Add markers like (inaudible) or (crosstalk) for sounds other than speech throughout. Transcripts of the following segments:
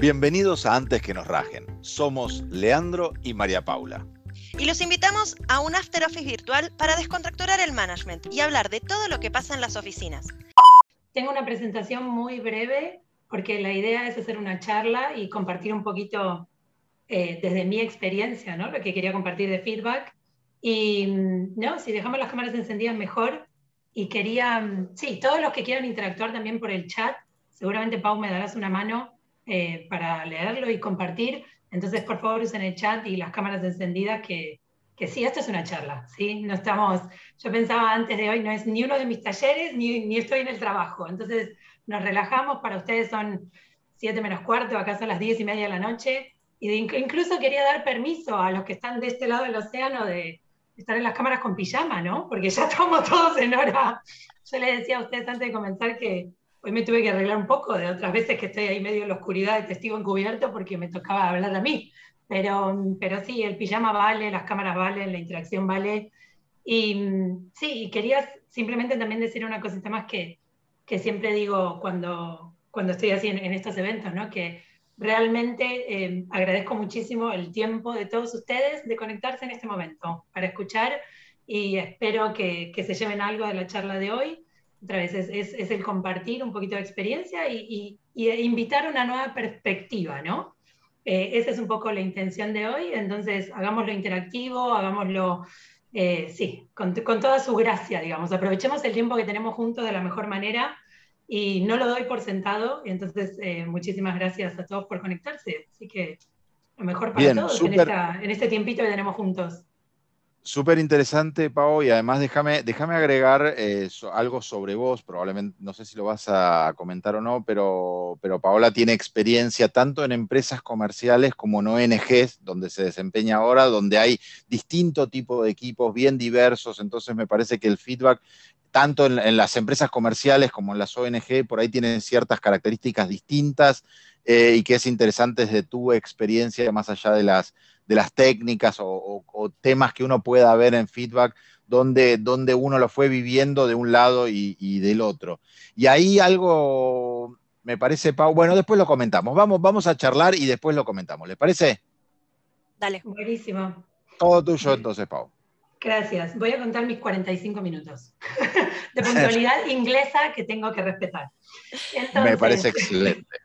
Bienvenidos a Antes que nos rajen. Somos Leandro y María Paula. Y los invitamos a un After Office virtual para descontracturar el management y hablar de todo lo que pasa en las oficinas. Tengo una presentación muy breve porque la idea es hacer una charla y compartir un poquito eh, desde mi experiencia, ¿no? Lo que quería compartir de feedback. Y, ¿no? Si dejamos las cámaras encendidas mejor. Y quería, sí, todos los que quieran interactuar también por el chat, seguramente Pau me darás una mano eh, para leerlo y compartir. Entonces, por favor, usen el chat y las cámaras encendidas, que, que sí, esto es una charla, ¿sí? No estamos, yo pensaba antes de hoy, no es ni uno de mis talleres, ni, ni estoy en el trabajo. Entonces, nos relajamos, para ustedes son siete menos cuarto, acá son las diez y media de la noche, y incluso quería dar permiso a los que están de este lado del océano de estar en las cámaras con pijama, ¿no? Porque ya estamos todos en hora. Yo les decía a ustedes antes de comenzar que Hoy me tuve que arreglar un poco de otras veces que estoy ahí medio en la oscuridad de testigo encubierto porque me tocaba hablar a mí. Pero, pero sí, el pijama vale, las cámaras valen, la interacción vale. Y sí, quería simplemente también decir una cosita más que, que siempre digo cuando, cuando estoy así en, estos eventos, ¿no? que realmente eh, agradezco muchísimo el tiempo de todos ustedes de conectarse en este momento para escuchar y espero que, que se lleven algo de la charla de hoy otra vez, es, es, el compartir un poquito de experiencia y, y, invitar una nueva perspectiva, ¿no? Eh, esa es un poco la intención de hoy, entonces hagámoslo interactivo, hagámoslo, eh, sí, con, con, toda su gracia, digamos, aprovechemos el tiempo que tenemos juntos de la mejor manera y no lo doy por sentado, entonces eh, muchísimas gracias a todos por conectarse, así que lo mejor para todos en, esta, en este tiempito que tenemos juntos. Súper interesante, Pau, y además déjame, déjame agregar eh, algo sobre vos, probablemente, no sé si lo vas a comentar o no, pero, pero Paola tiene experiencia tanto en empresas comerciales como en ONGs, donde se desempeña ahora, donde hay distinto tipo de equipos bien diversos, entonces me parece que el feedback, tanto en, las empresas comerciales como en las ONG, por ahí tienen ciertas características distintas eh, y que es interesante desde tu experiencia, más allá de las de las técnicas o, temas que uno pueda ver en feedback, donde, donde uno lo fue viviendo de un lado y, del otro. Y ahí algo me parece, Pau, bueno, después lo comentamos. Vamos, vamos a charlar y después lo comentamos. ¿Les parece? Dale. Buenísimo. Todo tuyo entonces, Pau. Gracias. Voy a contar mis 45 minutos (laughs) de puntualidad inglesa que tengo que respetar. Me parece excelente.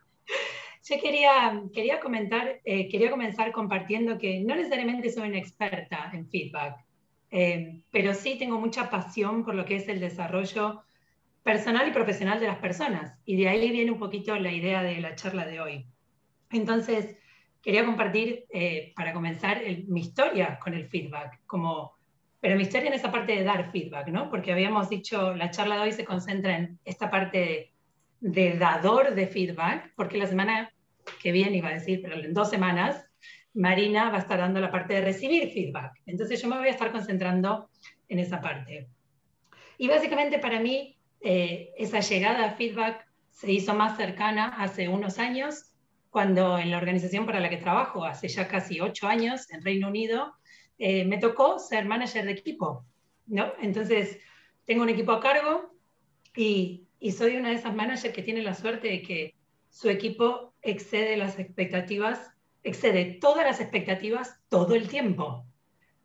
Yo quería, quería, comentar, eh, quería comenzar compartiendo que no necesariamente soy una experta en feedback, eh, pero sí tengo mucha pasión por lo que es el desarrollo personal y profesional de las personas. Y de ahí viene un poquito la idea de la charla de hoy. Entonces, quería compartir, eh, para comenzar, mi historia con el feedback, como, pero mi historia en esa parte de dar feedback, ¿no? Porque habíamos dicho, la charla de hoy se concentra en esta parte de, de dador de feedback, porque la semana que viene iba a decir, pero en dos semanas, Marina va a estar dando la parte de recibir feedback. Entonces yo me voy a estar concentrando en esa parte. Y básicamente para mí eh, esa llegada a feedback se hizo más cercana hace unos años, cuando en la organización para la que trabajo, hace ya casi ocho años, en Reino Unido, eh, me tocó ser manager de equipo. ¿no? Entonces tengo un equipo a cargo y, y soy una de esas managers que tiene la suerte de que su equipo excede las expectativas, excede todas las expectativas todo el tiempo.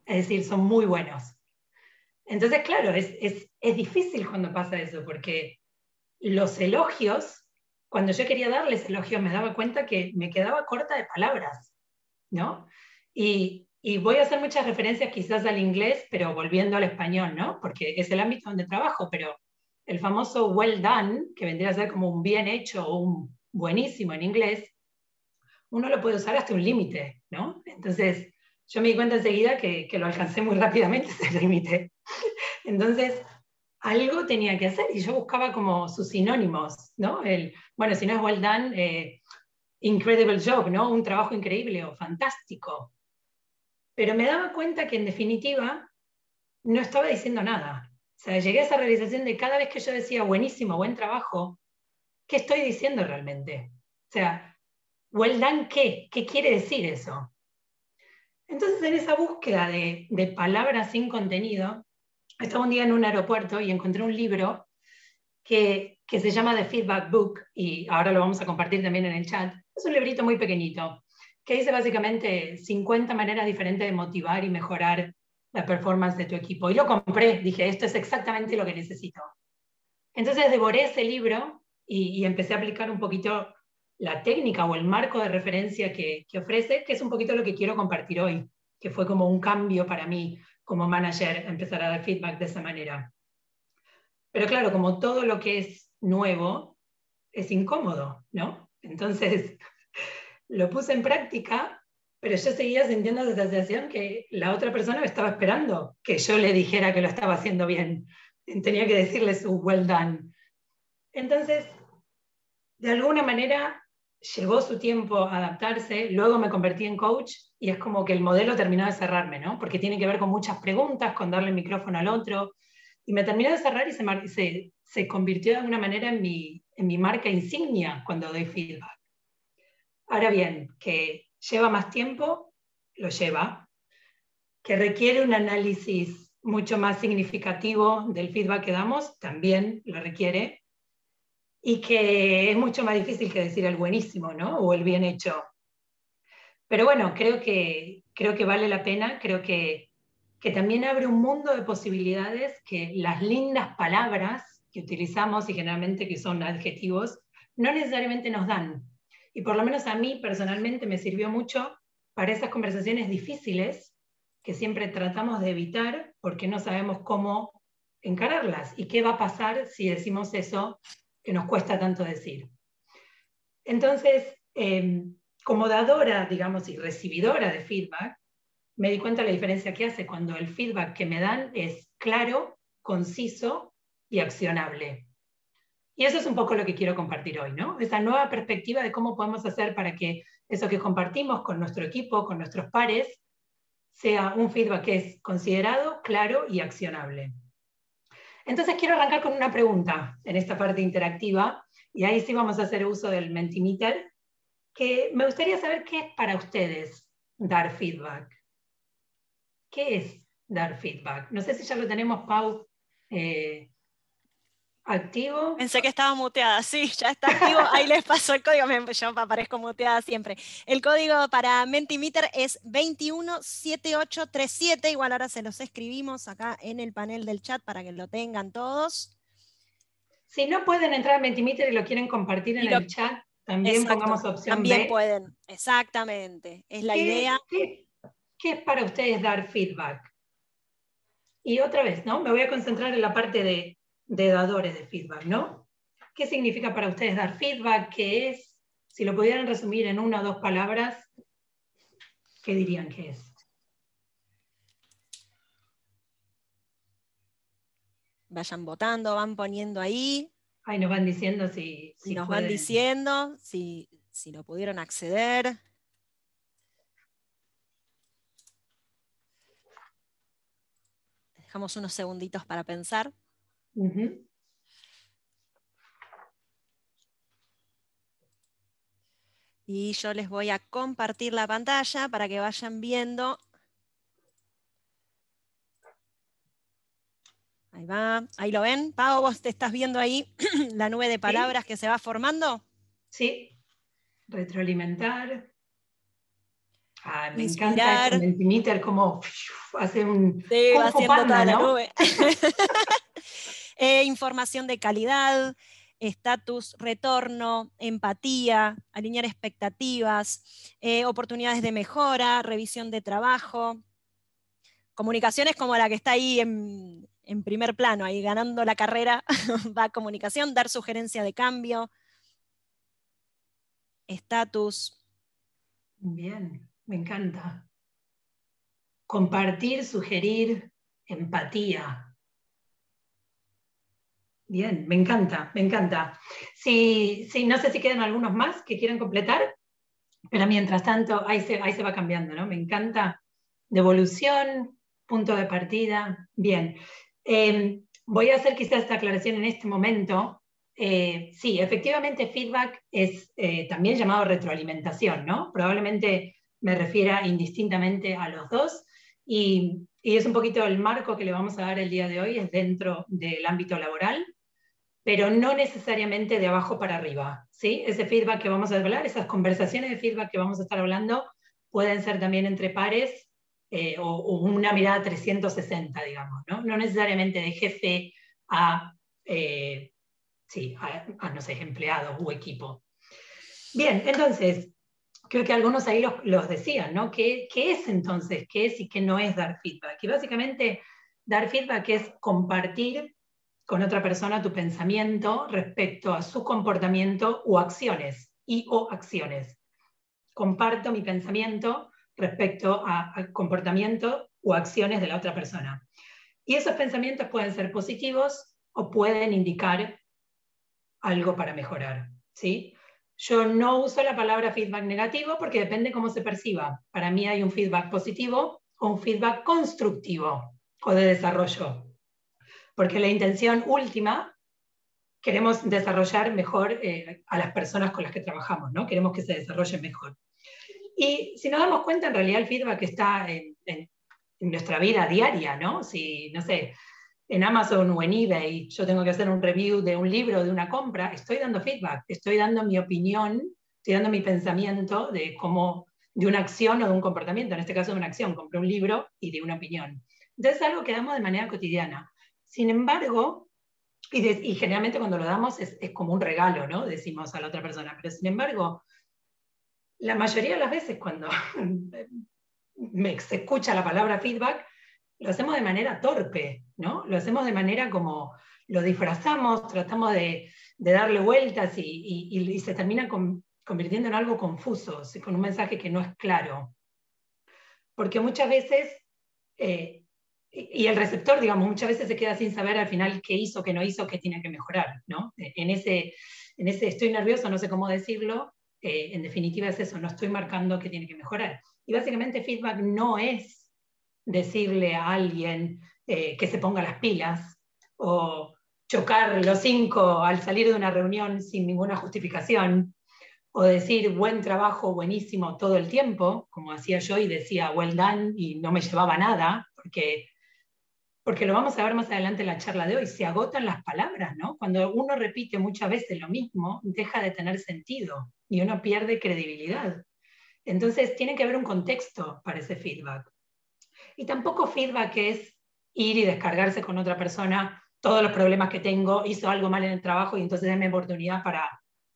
Es decir, son muy buenos. Entonces, claro, es, es, difícil cuando pasa eso, porque los elogios, cuando yo quería darles elogios, me daba cuenta que me quedaba corta de palabras, ¿no? Y, y voy a hacer muchas referencias quizás al inglés, pero volviendo al español, ¿no? Porque es el ámbito donde trabajo, pero el famoso well done, que vendría a ser como un bien hecho o un buenísimo en inglés, uno lo puede usar hasta un límite, ¿no? Entonces, yo me di cuenta enseguida que, que lo alcancé muy rápidamente (laughs) ese límite. Entonces, algo tenía que hacer y yo buscaba como sus sinónimos, ¿no? El, bueno, si no es well done, eh, incredible job, ¿no? Un trabajo increíble o fantástico. Pero me daba cuenta que en definitiva no estaba diciendo nada. O sea, llegué a esa realización de cada vez que yo decía buenísimo, buen trabajo, ¿qué estoy diciendo realmente? O sea, well done, ¿qué? ¿Qué quiere decir eso? Entonces, en esa búsqueda de, palabras sin contenido, estaba un día en un aeropuerto y encontré un libro que, que se llama The Feedback Book, y ahora lo vamos a compartir también en el chat. Es un librito muy pequeñito, que dice básicamente 50 maneras diferentes de motivar y mejorar la performance de tu equipo. Y lo compré, dije, esto es exactamente lo que necesito. Entonces devoré ese libro y, empecé a aplicar un poquito la técnica o el marco de referencia que, que, ofrece, que es un poquito lo que quiero compartir hoy, que fue como un cambio para mí como manager empezar a dar feedback de esa manera. Pero claro, como todo lo que es nuevo, es incómodo, ¿no? Entonces, (laughs) lo puse en práctica, pero yo seguía sintiendo esa sensación que la otra persona me estaba esperando, que yo le dijera que lo estaba haciendo bien. Tenía que decirle su well done. Entonces, de alguna manera, llevó su tiempo a adaptarse, luego me convertí en coach y es como que el modelo terminó de cerrarme, ¿no? Porque tiene que ver con muchas preguntas, con darle micrófono al otro, y me terminó de cerrar y se, se, se convirtió de alguna manera en mi, en mi marca insignia cuando doy feedback. Ahora bien, que lleva más tiempo, lo lleva, que requiere un análisis mucho más significativo del feedback que damos, también lo requiere, y que es mucho más difícil que decir el buenísimo, ¿no? O el bien hecho. Pero bueno, creo que, creo que vale la pena, creo que, que también abre un mundo de posibilidades que las lindas palabras que utilizamos y generalmente que son adjetivos, no necesariamente nos dan. Y por lo menos a mí personalmente me sirvió mucho para esas conversaciones difíciles que siempre tratamos de evitar porque no sabemos cómo encararlas y qué va a pasar si decimos eso que nos cuesta tanto decir. Entonces, em, como dadora, digamos, y recibidora de feedback, me di cuenta de la diferencia que hace cuando el feedback que me dan es claro, conciso y accionable. Y eso es un poco lo que quiero compartir hoy, ¿no? Esa nueva perspectiva de cómo podemos hacer para que eso que compartimos con nuestro equipo, con nuestros pares, sea un feedback que es considerado, claro y accionable. Entonces quiero arrancar con una pregunta en esta parte interactiva, y ahí sí vamos a hacer uso del Mentimeter, que me gustaría saber qué es para ustedes dar feedback. ¿Qué es dar feedback? No sé si ya lo tenemos, Pau, eh, activo. Pensé que estaba muteada, sí, ya está activo. Ahí les paso el código, yo aparezco muteada siempre. El código para Mentimeter es 217837, igual ahora se los escribimos acá en el panel del chat para que lo tengan todos. Si no pueden entrar a Mentimeter y lo quieren compartir en el chat, también pongamos opción También pueden, exactamente, es la idea. ¿qué, ¿Qué es para ustedes dar feedback? Y otra vez, ¿no? Me voy a concentrar en la parte de de dadores de feedback, ¿no? ¿Qué significa para ustedes dar feedback? ¿Qué es? Si lo pudieran resumir en una o dos palabras, ¿qué dirían que es? Vayan votando, van poniendo ahí. Ahí nos van diciendo si... si nos van diciendo si, si lo pudieron acceder. Dejamos unos segunditos para pensar. Y yo les voy a compartir la pantalla para que vayan viendo. Ahí va, ahí lo ven. Pau, vos te estás viendo ahí (clears throat) la nube de palabras que se va formando. Sí, retroalimentar. Me encanta el Mentimeter, como hace un. Sí, va haciendo toda la nube. (laughs) Eh, información de calidad, estatus, retorno, empatía, alinear expectativas, eh, oportunidades de mejora, revisión de trabajo, comunicaciones como la que está ahí en primer plano, ahí ganando la carrera, (laughs) va comunicación, dar sugerencia de cambio, estatus. Bien, me encanta. Compartir, sugerir, empatía. Bien, me encanta, me encanta. Si, no sé si quedan algunos más que quieran completar, pero mientras tanto ahí se, ahí se va cambiando, ¿no? Me encanta. Devolución, punto de partida. Bien. Em, voy a hacer quizás esta aclaración en este momento. Eh, sí, efectivamente feedback es eh, también llamado retroalimentación, ¿no? Probablemente me refiera indistintamente a los dos. Y, y, es un poquito el marco que le vamos a dar el día de hoy, es dentro del ámbito laboral, pero no necesariamente de abajo para arriba. ¿sí? Ese feedback que vamos a hablar, esas conversaciones de feedback que vamos a estar hablando, pueden ser también entre pares eh, o, una mirada 360, digamos, ¿no? No necesariamente de jefe a, eh, sí, a, no sé, empleados o equipo. Bien, entonces, creo que algunos ahí los, decían, ¿no? ¿Qué, ¿Qué, es entonces? ¿Qué es y qué no es dar feedback? Y básicamente, dar feedback es compartir con otra persona tu pensamiento respecto a su comportamiento o acciones, y o acciones. Comparto mi pensamiento respecto al comportamiento o acciones de la otra persona. Y esos pensamientos pueden ser positivos o pueden indicar algo para mejorar. ¿sí? Yo no uso la palabra feedback negativo porque depende cómo se perciba. Para mí hay un feedback positivo o un feedback constructivo o de desarrollo porque la intención última, queremos desarrollar mejor eh, a las personas con las que trabajamos, ¿no? Queremos que se desarrollen mejor. Y si nos damos cuenta, en realidad el feedback está en, nuestra vida diaria, ¿no? Si, no sé, en Amazon o en eBay yo tengo que hacer un review de un libro, de una compra, estoy dando feedback, estoy dando mi opinión, estoy dando mi pensamiento de cómo, de una acción o de un comportamiento, en este caso de una acción, compré un libro y de una opinión. Entonces es algo que damos de manera cotidiana. Sin embargo, y, generalmente cuando lo damos es, como un regalo, ¿no? Decimos a la otra persona, pero sin embargo, la mayoría de las veces cuando (laughs) me, se escucha la palabra feedback, lo hacemos de manera torpe, ¿no? Lo hacemos de manera como lo disfrazamos, tratamos de, darle vueltas y, se termina convirtiendo en algo confuso, con un mensaje que no es claro. Porque muchas veces eh, y el receptor, digamos, muchas veces se queda sin saber al final qué hizo, qué no hizo, qué tiene que mejorar, ¿no? En ese, en ese estoy nervioso, no sé cómo decirlo, eh, en definitiva es eso, no estoy marcando qué tiene que mejorar. Y básicamente feedback no es decirle a alguien eh, que se ponga las pilas o chocar los cinco al salir de una reunión sin ninguna justificación o decir buen trabajo, buenísimo todo el tiempo, como hacía yo y decía well done y no me llevaba nada, porque porque lo vamos a ver más adelante en la charla de hoy, se agotan las palabras, ¿no? Cuando uno repite muchas veces lo mismo, deja de tener sentido y uno pierde credibilidad. Entonces, tiene que haber un contexto para ese feedback. Y tampoco feedback es ir y descargarse con otra persona todos los problemas que tengo, hizo algo mal en el trabajo y entonces déme oportunidad para,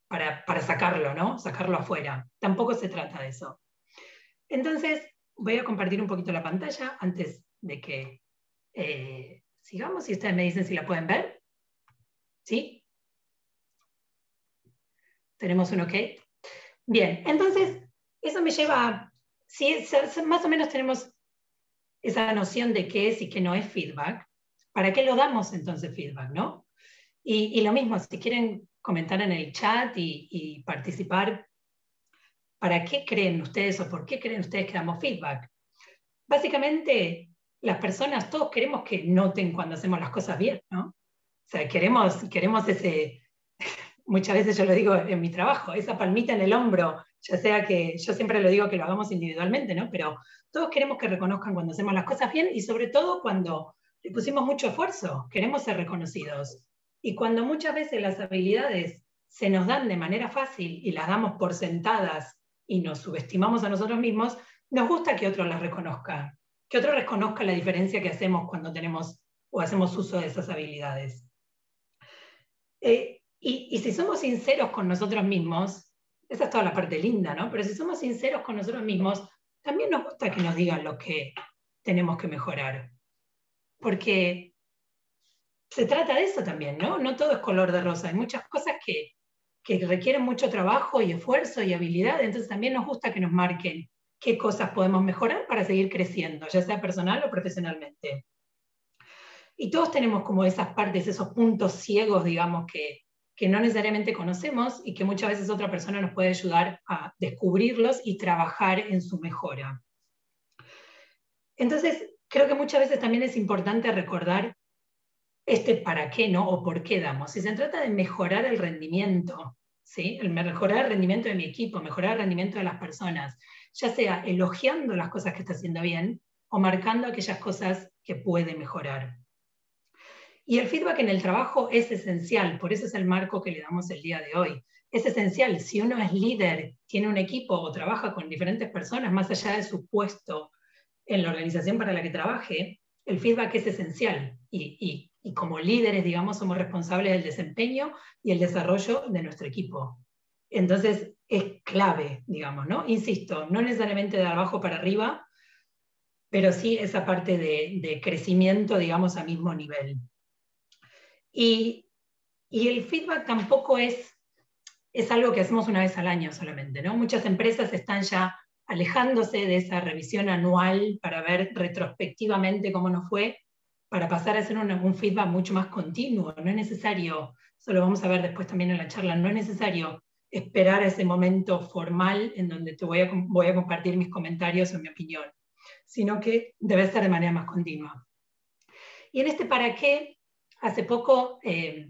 para, para sacarlo, ¿no? Sacarlo afuera. Tampoco se trata de eso. Entonces, voy a compartir un poquito la pantalla antes de que eh, sigamos y ustedes me dicen si la pueden ver. ¿Sí? ¿Tenemos un ok? Bien, entonces, eso me lleva a, si más o menos tenemos esa noción de qué es y qué no es feedback, ¿para qué lo damos entonces feedback, no? Y, lo mismo, si quieren comentar en el chat y, y, participar, ¿para qué creen ustedes o por qué creen ustedes que damos feedback? Básicamente, las personas, todos queremos que noten cuando hacemos las cosas bien, ¿no? O sea, queremos, queremos ese, (laughs) muchas veces yo lo digo en mi trabajo, esa palmita en el hombro, ya sea que yo siempre lo digo que lo hagamos individualmente, ¿no? Pero todos queremos que reconozcan cuando hacemos las cosas bien y sobre todo cuando le pusimos mucho esfuerzo, queremos ser reconocidos. Y cuando muchas veces las habilidades se nos dan de manera fácil y las damos por sentadas y nos subestimamos a nosotros mismos, nos gusta que otros las reconozcan que otro reconozca la diferencia que hacemos cuando tenemos o hacemos uso de esas habilidades. Eh, y, si somos sinceros con nosotros mismos, esa es toda la parte linda, ¿no? Pero si somos sinceros con nosotros mismos, también nos gusta que nos digan lo que tenemos que mejorar. Porque se trata de eso también, ¿no? No todo es color de rosa. Hay muchas cosas que, que requieren mucho trabajo y esfuerzo y habilidad, entonces también nos gusta que nos marquen qué cosas podemos mejorar para seguir creciendo, ya sea personal o profesionalmente. Y todos tenemos como esas partes, esos puntos ciegos, digamos, que, que no necesariamente conocemos y que muchas veces otra persona nos puede ayudar a descubrirlos y trabajar en su mejora. Entonces, creo que muchas veces también es importante recordar este para qué no o por qué damos. Si se trata de mejorar el rendimiento, ¿sí? el mejorar el rendimiento de mi equipo, mejorar el rendimiento de las personas, ya sea elogiando las cosas que está haciendo bien o marcando aquellas cosas que puede mejorar. Y el feedback en el trabajo es esencial, por eso es el marco que le damos el día de hoy. Es esencial, si uno es líder, tiene un equipo o trabaja con diferentes personas, más allá de su puesto en la organización para la que trabaje, el feedback es esencial. Y, y como líderes, digamos, somos responsables del desempeño y el desarrollo de nuestro equipo. Entonces, es clave, digamos, ¿no? Insisto, no necesariamente de abajo para arriba, pero sí esa parte de, de crecimiento, digamos, a mismo nivel. Y, y, el feedback tampoco es, es algo que hacemos una vez al año solamente, ¿no? Muchas empresas están ya alejándose de esa revisión anual para ver retrospectivamente cómo nos fue, para pasar a hacer un, un feedback mucho más continuo. No es necesario, eso lo vamos a ver después también en la charla, no es necesario esperar ese momento formal en donde te voy a, voy a compartir mis comentarios o mi opinión, sino que debe ser de manera más continua. Y en este para qué, hace poco eh,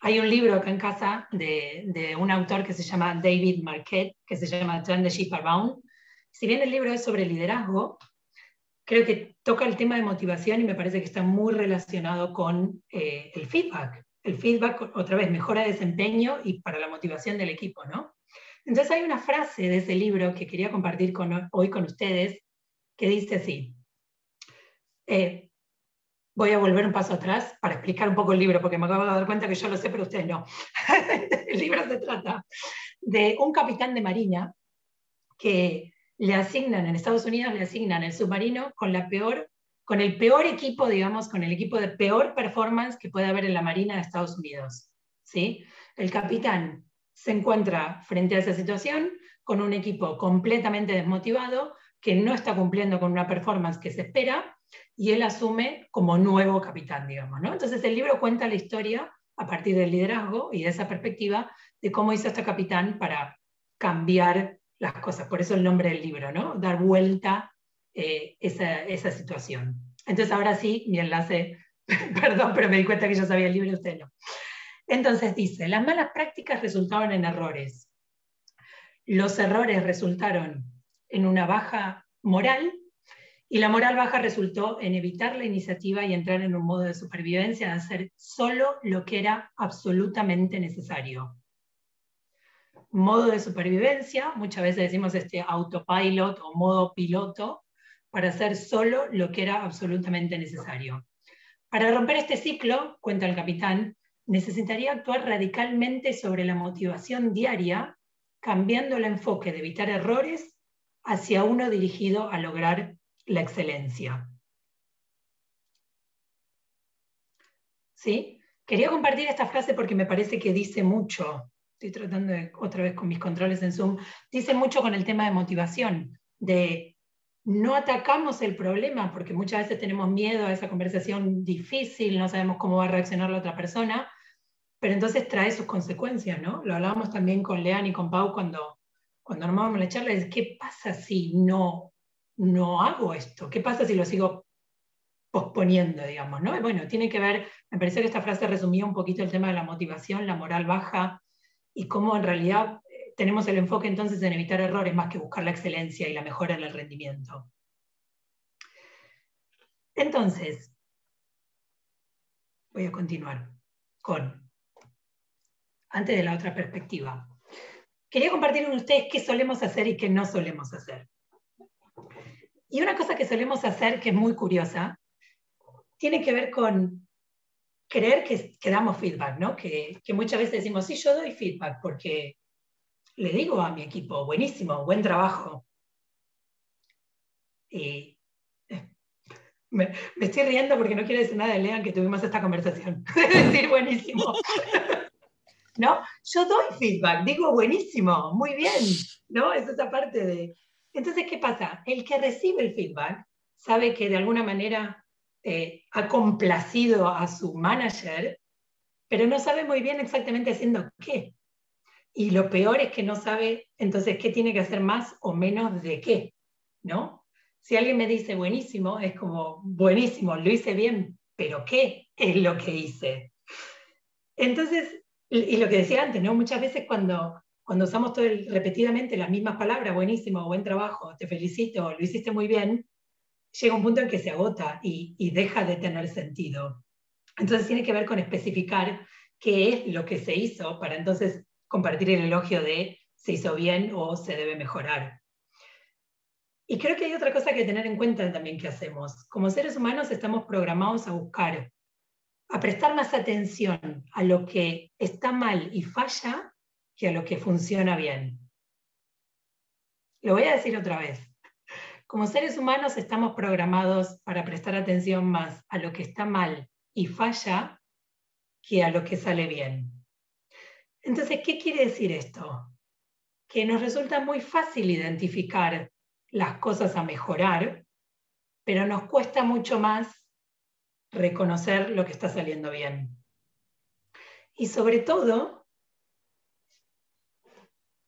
hay un libro acá en casa de, un autor que se llama David Marquette, que se llama Turn the Ship Around. Si bien el libro es sobre liderazgo, creo que toca el tema de motivación y me parece que está muy relacionado con eh, el feedback el feedback, otra vez, mejora de desempeño y para la motivación del equipo, ¿no? Entonces hay una frase de ese libro que quería compartir hoy con ustedes que dice así. Eh, voy a volver un paso atrás para explicar un poco el libro, porque me acabo de dar cuenta que yo lo sé, pero ustedes no. (laughs) el libro se trata de un capitán de marina que le asignan en Estados Unidos, le asignan el submarino con la peor con el peor equipo, digamos, con el equipo de peor performance que puede haber en la Marina de Estados Unidos. ¿sí? El capitán se encuentra frente a esa situación con un equipo completamente desmotivado, que no está cumpliendo con una performance que se espera, y él asume como nuevo capitán, digamos. ¿no? Entonces el libro cuenta la historia a partir del liderazgo y de esa perspectiva de cómo hizo este capitán para cambiar las cosas. Por eso el nombre del libro, ¿no? Dar vuelta eh, esa, esa, situación. Entonces ahora sí, mi enlace, (laughs) perdón, pero me di cuenta que yo sabía el libro usted no. Entonces dice, las malas prácticas resultaron en errores. Los errores resultaron en una baja moral y la moral baja resultó en evitar la iniciativa y entrar en un modo de supervivencia, de hacer solo lo que era absolutamente necesario. Modo de supervivencia, muchas veces decimos este autopilot o modo piloto, para hacer solo lo que era absolutamente necesario. Para romper este ciclo, cuenta el capitán, necesitaría actuar radicalmente sobre la motivación diaria, cambiando el enfoque de evitar errores hacia uno dirigido a lograr la excelencia. ¿Sí? Quería compartir esta frase porque me parece que dice mucho, estoy tratando de, otra vez con mis controles en Zoom, dice mucho con el tema de motivación, de no atacamos el problema porque muchas veces tenemos miedo a esa conversación difícil, no sabemos cómo va a reaccionar la otra persona, pero entonces trae sus consecuencias, ¿no? Lo hablábamos también con Lean y con Pau cuando, cuando armábamos la charla, es ¿qué pasa si no, no hago esto? ¿Qué pasa si lo sigo posponiendo, digamos, ¿no? bueno, tiene que ver, me parece que esta frase resumía un poquito el tema de la motivación, la moral baja y cómo en realidad tenemos el enfoque entonces en evitar errores más que buscar la excelencia y la mejora en el rendimiento. Entonces, voy a continuar con, antes de la otra perspectiva. Quería compartir con ustedes qué solemos hacer y qué no solemos hacer. Y una cosa que solemos hacer, que es muy curiosa, tiene que ver con creer que, damos feedback, ¿no? Que, que, muchas veces decimos, sí, yo doy feedback porque le digo a mi equipo, buenísimo, buen trabajo. Eh, me, estoy riendo porque no quiero decir nada de Lean que tuvimos esta conversación. (laughs) es decir, buenísimo. (laughs) ¿No? Yo doy feedback, digo buenísimo, muy bien, ¿no? Es esa parte de... Entonces, ¿qué pasa? El que recibe el feedback sabe que de alguna manera eh, ha complacido a su manager, pero no sabe muy bien exactamente haciendo qué. Y lo peor es que no sabe entonces qué tiene que hacer más o menos de qué, ¿no? Si alguien me dice buenísimo, es como buenísimo, lo hice bien, pero ¿qué es lo que hice? Entonces, y lo que decía antes, ¿no? Muchas veces cuando, cuando usamos todo repetidamente las mismas palabras, buenísimo, buen trabajo, te felicito, lo hiciste muy bien, llega un punto en que se agota y, y deja de tener sentido. Entonces tiene que ver con especificar qué es lo que se hizo para entonces compartir el elogio de se hizo bien o se debe mejorar. Y creo que hay otra cosa que tener en cuenta también que hacemos. Como seres humanos estamos programados a buscar, a prestar más atención a lo que está mal y falla que a lo que funciona bien. Lo voy a decir otra vez. Como seres humanos estamos programados para prestar atención más a lo que está mal y falla que a lo que sale bien. Entonces, ¿qué quiere decir esto? Que nos resulta muy fácil identificar las cosas a mejorar, pero nos cuesta mucho más reconocer lo que está saliendo bien. Y sobre todo,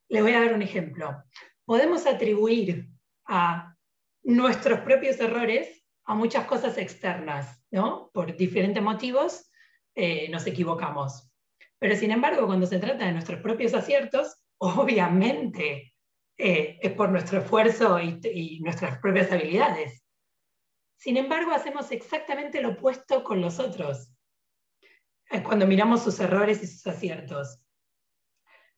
le voy a dar un ejemplo. Podemos atribuir a nuestros propios errores a muchas cosas externas, ¿no? Por diferentes motivos eh, nos equivocamos. Pero sin embargo, cuando se trata de nuestros propios aciertos, (laughs) obviamente eh, es por nuestro esfuerzo y, y nuestras propias habilidades. Sin embargo, hacemos exactamente lo opuesto con los otros. Cuando miramos sus errores y sus aciertos.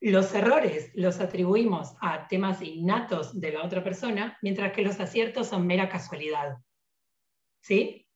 Los errores los atribuimos a temas innatos de la otra persona, mientras que los aciertos son mera casualidad. ¿Sí?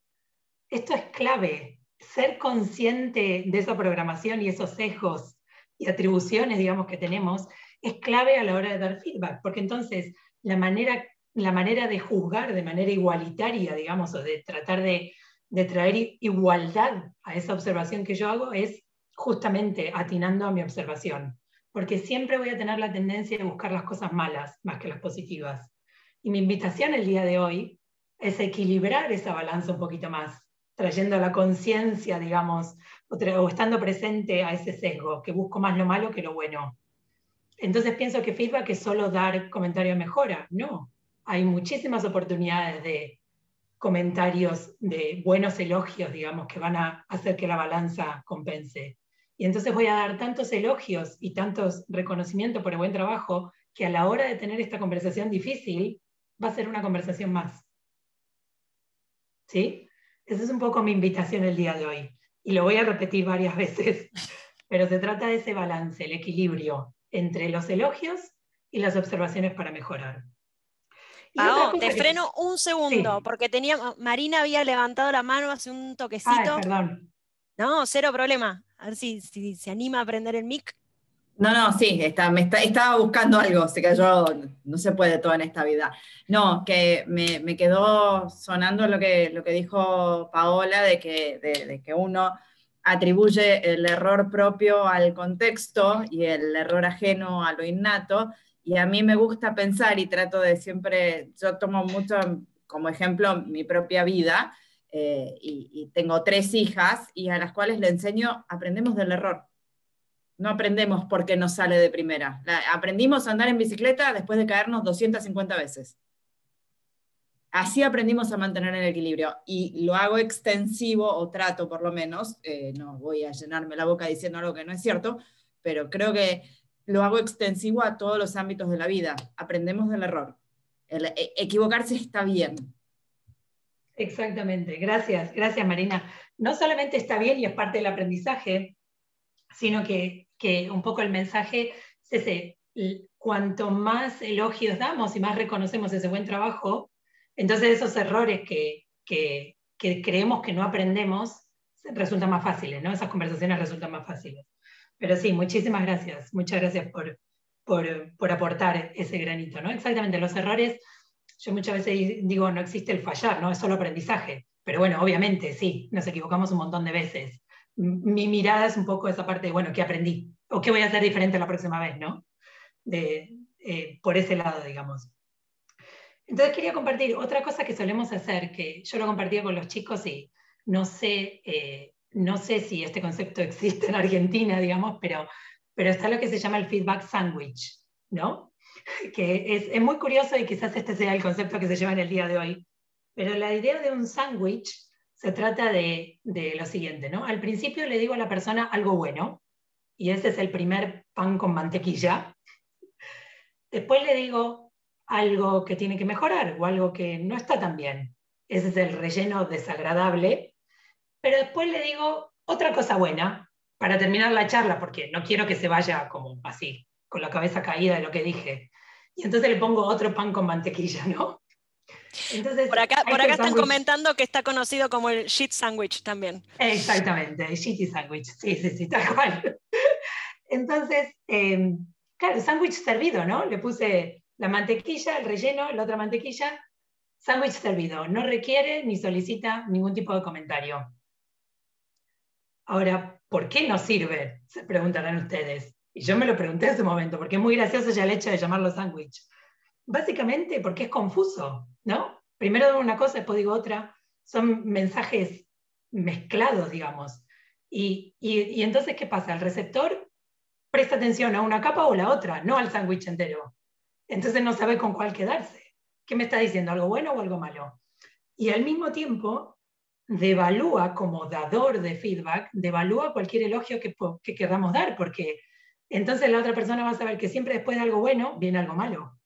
Esto es clave, ser consciente de esa programación y esos sesgos y atribuciones, digamos, que tenemos, es clave a la hora de dar feedback, porque entonces la manera, la manera de juzgar de manera igualitaria, digamos, o de tratar de, de traer igualdad a esa observación que yo hago es justamente atinando a mi observación porque siempre voy a tener la tendencia de buscar las cosas malas más que las positivas. Y mi invitación el día de hoy es equilibrar esa balanza un poquito más, trayendo a la conciencia, digamos, o, estando presente a ese sesgo, que busco más lo malo que lo bueno. Entonces pienso que feedback es solo dar comentario mejora. No, hay muchísimas oportunidades de comentarios, de buenos elogios, digamos, que van a hacer que la balanza compense. Y entonces voy a dar tantos elogios y tantos reconocimientos por el buen trabajo que a la hora de tener esta conversación difícil va a ser una conversación más. ¿Sí? Esa es un poco mi invitación el día de hoy. Y lo voy a repetir varias (laughs) veces. Pero se trata de ese balance, el equilibrio entre los elogios y las observaciones para mejorar. Pao, te freno un segundo, porque tenía, Marina había levantado la mano hace un toquecito. perdón. No, cero problema. A ver si, se anima a prender el mic. No, no, sí, está, me estaba buscando algo, se cayó, no se puede todo en esta vida. No, que me, quedó sonando lo que, lo que dijo Paola, de que, de, que uno atribuye el error propio al contexto y el error ajeno a lo innato. Y a mí me gusta pensar y trato de siempre, yo tomo mucho como ejemplo mi propia vida, eh, y, tengo tres hijas y a las cuales le enseño, aprendemos del error. No aprendemos porque nos sale de primera. aprendimos a andar en bicicleta después de caernos 250 veces. Así aprendimos a mantener el equilibrio y lo hago extensivo o trato por lo menos, eh, no voy a llenarme la boca diciendo algo que no es cierto, pero creo que lo hago extensivo a todos los ámbitos de la vida. Aprendemos del error. E, equivocarse está bien, Exactamente, gracias, gracias Marina. No solamente está bien y es parte del aprendizaje, sino que, un poco el mensaje es ese, cuanto más elogios damos y más reconocemos ese buen trabajo, entonces esos errores que, creemos que no aprendemos resultan más fáciles, ¿no? Esas conversaciones resultan más fáciles. Pero sí, muchísimas gracias, muchas gracias por, por, por aportar ese granito, ¿no? Exactamente, los errores yo muchas veces digo, no existe el fallar, ¿no? Es solo aprendizaje. Pero bueno, obviamente, sí, nos equivocamos un montón de veces. Mi mirada es un poco esa parte de, bueno, ¿qué aprendí? ¿O qué voy a hacer diferente la próxima vez, ¿no? De, eh, por ese lado, digamos. Entonces quería compartir otra cosa que solemos hacer, que yo lo compartía con los chicos y no sé, eh, no sé si este concepto (laughs) existe en Argentina, digamos, pero, pero está lo que se llama el feedback sandwich, ¿no? (laughs) que es, muy curioso y quizás este sea el concepto que se lleva en el día de hoy. Pero la idea de un sándwich se trata de, de, lo siguiente, ¿no? Al principio le digo a la persona algo bueno, y ese es el primer pan con mantequilla. Después le digo algo que tiene que mejorar o algo que no está tan bien. Ese es el relleno desagradable. pero después le digo otra cosa buena para terminar la charla, porque no quiero que se vaya como así, con la cabeza caída de lo que dije. Y entonces le pongo otro pan con mantequilla, ¿no? Entonces, por acá, por acá están comentando que está conocido como el shit sandwich también. Exactamente, el shitty sandwich, sí, sí, sí, tal cual. Entonces, eh, claro, sándwich servido, ¿no? Le puse la mantequilla, el relleno, la otra mantequilla, sándwich servido. No requiere ni solicita ningún tipo de comentario. Ahora, ¿por qué no sirve? Se preguntarán ustedes. Y yo me lo pregunté en ese momento, porque es muy gracioso ya el hecho de llamarlo sándwich. Básicamente porque es confuso, ¿no? Primero digo una cosa, después digo otra. Son mensajes mezclados, digamos. Y, y entonces, ¿qué pasa? El receptor presta atención a una capa o la otra, no al sándwich entero. Entonces no sabe con cuál quedarse. ¿Qué me está diciendo? ¿Algo bueno o algo malo? Y al mismo tiempo, devalúa como dador de feedback, devalúa cualquier elogio que, que queramos dar, porque entonces la otra persona va a saber que siempre después de algo bueno viene algo malo.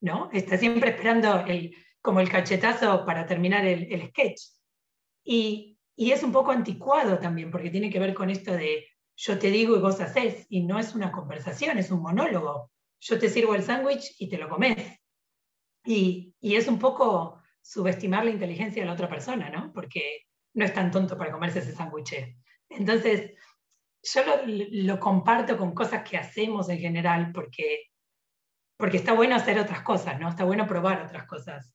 ¿No? Está siempre esperando el, como el cachetazo para terminar el, sketch. Y, y, es un poco anticuado también, porque tiene que ver con esto de yo te digo y vos haces, y no es una conversación, es un monólogo. Yo te sirvo el sándwich y te lo comes. Y, y, es un poco subestimar la inteligencia de la otra persona, ¿no? Porque no es tan tonto para comerse ese sándwich. Entonces, yo lo, lo, comparto con cosas que hacemos en general, porque, porque está bueno hacer otras cosas, ¿no? Está bueno probar otras cosas.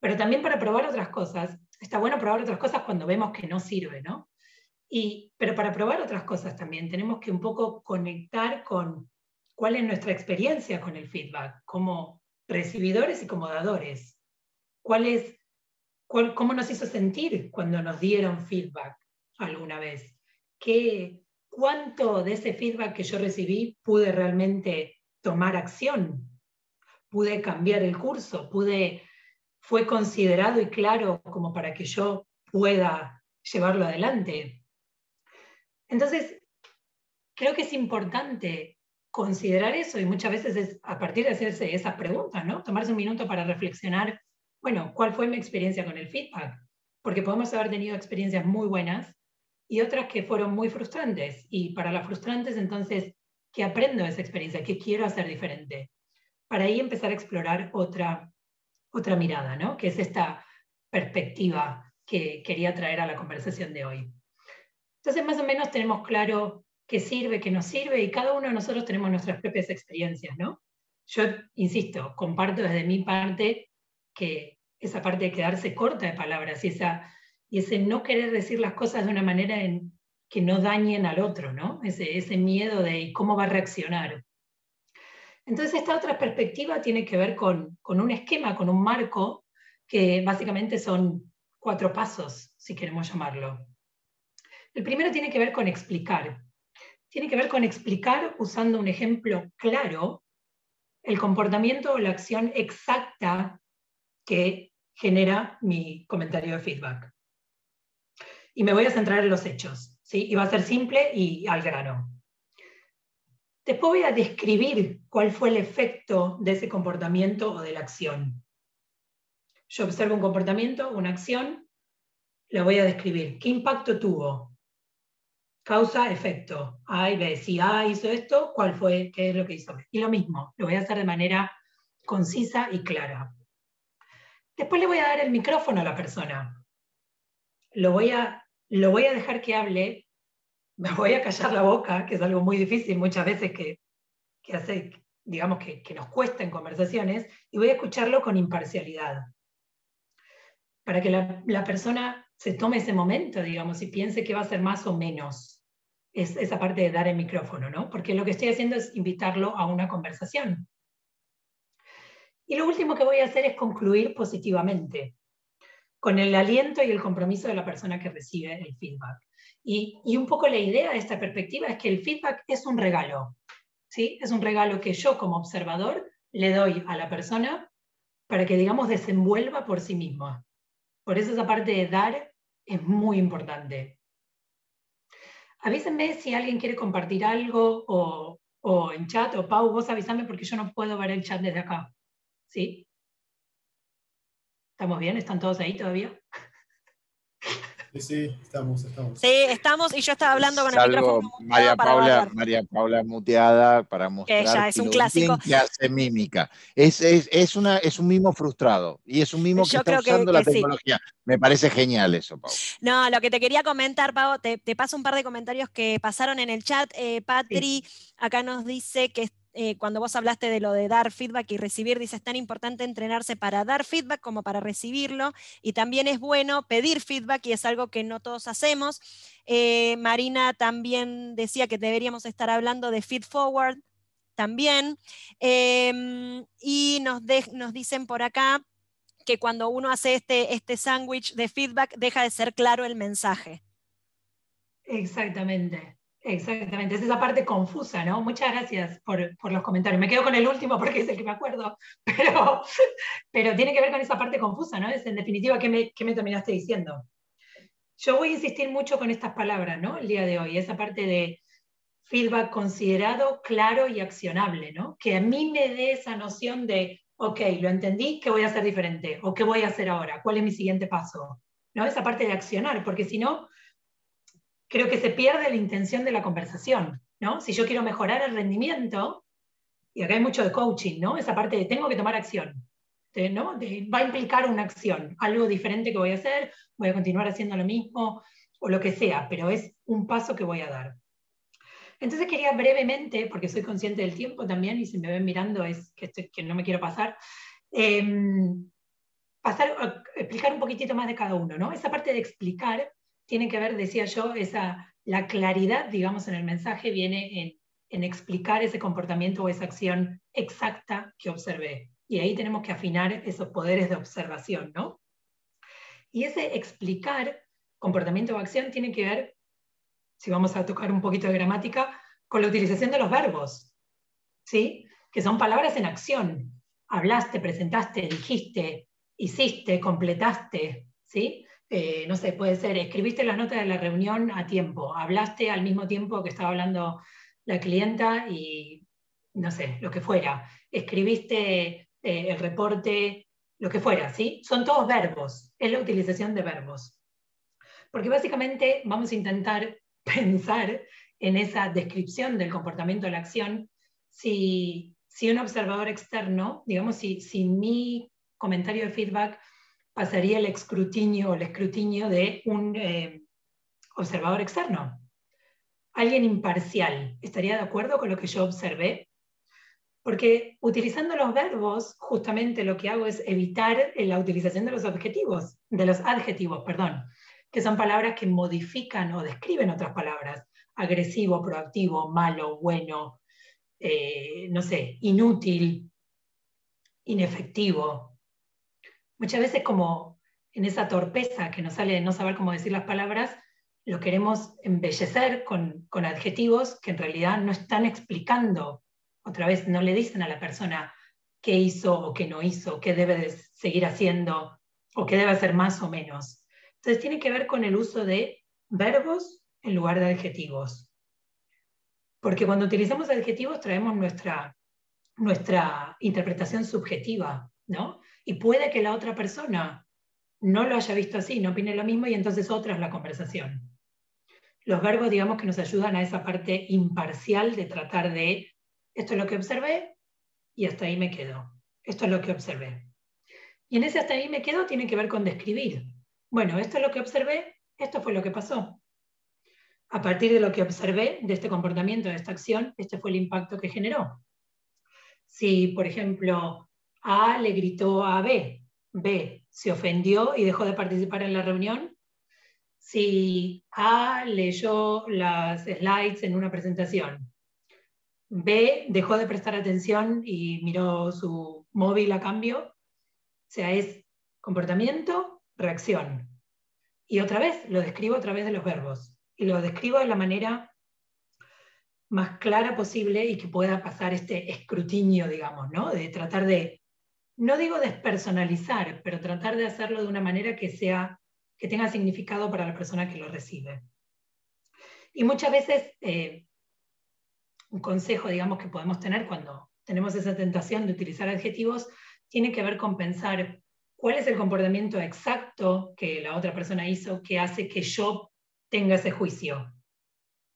Pero también para probar otras cosas, está bueno probar otras cosas cuando vemos que no sirve, ¿no? pero para probar otras cosas también tenemos que un poco conectar con cuál es nuestra experiencia con el feedback, como recibidores y como dadores. ¿Cuál es, ¿Cómo nos hizo sentir cuando nos dieron feedback alguna vez? ¿Qué, ¿Cuánto de ese feedback que yo recibí pude realmente tomar acción? ¿Pude cambiar el curso? ¿Pude, ¿Fue considerado y claro como para que yo pueda llevarlo adelante? Entonces, creo que es importante considerar eso y muchas veces es a partir de hacerse esas preguntas, ¿no? Tomarse un minuto para reflexionar, bueno, ¿cuál fue mi experiencia con el feedback? Porque podemos haber tenido experiencias muy buenas y otras que fueron muy frustrantes. Y para las frustrantes, entonces, ¿qué aprendo de esa experiencia? ¿Qué quiero hacer diferente? Para ahí empezar a explorar otra, otra mirada, ¿no? Que es esta perspectiva que quería traer a la conversación de hoy. Entonces, más o menos tenemos claro qué sirve, qué no sirve, y cada uno de nosotros tenemos nuestras propias experiencias, ¿no? Yo, insisto, comparto desde mi parte que esa parte de quedarse corta de palabras y, esa, ese no querer decir las cosas de una manera en, que no dañen al otro, ¿no? Ese, ese miedo de cómo va a reaccionar. Entonces, esta otra perspectiva tiene que ver con, un esquema, con un marco, que básicamente son cuatro pasos, si queremos llamarlo. El primero tiene que ver con explicar. Tiene que ver con explicar usando un ejemplo claro el comportamiento o la acción exacta que genera mi comentario de feedback. Y me voy a centrar en los hechos, ¿sí? Y va a ser simple y al grano. Después voy a describir cuál fue el efecto de ese comportamiento o de la acción. Yo observo un comportamiento, una acción, lo voy a describir. ¿Qué impacto tuvo? causa, efecto. A y B. Si A hizo esto, ¿cuál fue? ¿Qué es lo que hizo? Y lo mismo, lo voy a hacer de manera concisa y clara. Después le voy a dar el micrófono a la persona. Lo voy a, lo voy a dejar que hable, me voy a callar la boca, que es algo muy difícil muchas veces que, que hace, digamos, que, que nos cuesta en conversaciones, y voy a escucharlo con imparcialidad. Para que la, la persona se tome ese momento, digamos, y piense que va a ser más o menos es esa parte de dar el micrófono, ¿no? Porque lo que estoy haciendo es invitarlo a una conversación. Y lo último que voy a hacer es concluir positivamente, con el aliento y el compromiso de la persona que recibe el feedback. Y, un poco la idea de esta perspectiva es que el feedback es un regalo, ¿sí? Es un regalo que yo como observador le doy a la persona para que, digamos, desenvuelva por sí misma. Por eso esa parte de dar es muy importante. Avísenme si alguien quiere compartir algo o, o en chat, o Pau, vos avísame porque yo no puedo ver el chat desde acá. ¿Sí? ¿Estamos bien? ¿Están todos ahí todavía? Sí, sí, estamos, estamos. Sí, estamos y yo estaba hablando con el micrófono María Paula. María Paula muteada para mostrar ya es un clásico. que hace mímica. Es, es, es, una, es un mimo frustrado y es un mimo que Yo está creo que- usando la que sí. tecnología. Me parece genial eso, Pau. No, lo que te quería comentar, Pau, te, te paso un par de comentarios que pasaron en el chat. Eh, Patri acá nos dice que eh, cuando vos hablaste de lo de dar feedback y recibir, dice, es tan importante entrenarse para dar feedback como para recibirlo. Y también es bueno pedir feedback y es algo que no todos hacemos. Eh, Marina también decía que deberíamos estar hablando de feed forward también. Em, y nos, nos dicen por acá que cuando uno hace este, este sándwich de feedback deja de ser claro el mensaje. Exactamente, exactamente. Es esa parte confusa, ¿no? Muchas gracias por, por los comentarios. Me quedo con el último porque es el que me acuerdo, (laughs) pero, pero tiene que ver con esa parte confusa, ¿no? Es en definitiva, ¿qué me, qué me terminaste diciendo? Yo voy a insistir mucho con estas palabras, ¿no? El día de hoy, esa parte de feedback considerado, claro y accionable, ¿no? Que a mí me dé esa noción de, ok, lo entendí, ¿qué voy a hacer diferente? ¿O qué voy a hacer ahora? ¿Cuál es mi siguiente paso? ¿No? Esa parte de accionar, porque si no, creo que se pierde la intención de la conversación, ¿no? Si yo quiero mejorar el rendimiento, y acá hay mucho de coaching, ¿no? Esa parte de tengo que tomar acción, ¿no? De- va a implicar una acción, algo diferente que voy a hacer, voy a continuar haciendo lo mismo, o lo que sea, pero es un paso que voy a dar. Entonces quería brevemente, porque soy consciente del tiempo también, y si me ven mirando es que, estoy- que no me quiero pasar, em, pasar a explicar un poquitito más de cada uno, ¿no? Esa parte de explicar tiene que ver, decía yo, esa, la claridad, digamos, en el mensaje viene en, en explicar ese comportamiento o esa acción exacta que observé. Y ahí tenemos que afinar esos poderes de observación, ¿no? Y ese explicar comportamiento o acción tiene que ver, si vamos a tocar un poquito de gramática, con la utilización de los verbos, ¿sí? Que son palabras en acción. Hablaste, presentaste, dijiste, hiciste, completaste, ¿sí? Eh, no sé, puede ser, escribiste las notas de la reunión a tiempo, hablaste al mismo tiempo que estaba hablando la clienta y, no sé, lo que fuera, escribiste eh, el reporte, lo que fuera, ¿sí? Son todos verbos, es la utilización de verbos. Porque básicamente vamos a intentar (laughs) pensar en esa descripción del comportamiento de la acción si, si un observador externo, digamos, si, si mi comentario de feedback pasaría el escrutinio el escrutinio de un eh, observador externo. Alguien imparcial, ¿estaría de acuerdo con lo que yo observé? Porque utilizando los verbos, justamente lo que hago es evitar la utilización de los objetivos, de los adjetivos, perdón, que son palabras que modifican o describen otras palabras. Agresivo, proactivo, malo, bueno, eh, no sé, inútil, inefectivo. Muchas veces como en esa torpeza que nos sale de no saber cómo decir las palabras, lo queremos embellecer con, con adjetivos que en realidad no están explicando, otra vez no le dicen a la persona qué hizo o qué no hizo, qué debe de seguir haciendo o qué debe hacer más o menos. Entonces tiene que ver con el uso de verbos en lugar de adjetivos. Porque cuando utilizamos adjetivos traemos nuestra, nuestra interpretación subjetiva, ¿no? Y puede que la otra persona no lo haya visto así, no opine lo mismo y entonces otra es la conversación. Los verbos, digamos, que nos ayudan a esa parte imparcial de tratar de, esto es lo que observé y hasta ahí me quedo. Esto es lo que observé. Y en ese hasta ahí me quedo tiene que ver con describir. Bueno, esto es lo que observé, esto fue lo que pasó. A partir de lo que observé de este comportamiento, de esta acción, este fue el impacto que generó. Si, por ejemplo, A le gritó a B, B se ofendió y dejó de participar en la reunión. Si A leyó las slides en una presentación, B dejó de prestar atención y miró su móvil a cambio. O sea, es comportamiento, reacción. Y otra vez lo describo a través de los verbos. Y lo describo de la manera más clara posible y que pueda pasar este escrutinio, digamos, ¿no? De tratar de, no digo despersonalizar, pero tratar de hacerlo de una manera que sea, que tenga significado para la persona que lo recibe. Y muchas veces, eh, un consejo, digamos, que podemos tener cuando tenemos esa tentación de utilizar adjetivos, tiene que ver con pensar cuál es el comportamiento exacto que la otra persona hizo que hace que yo tenga ese juicio.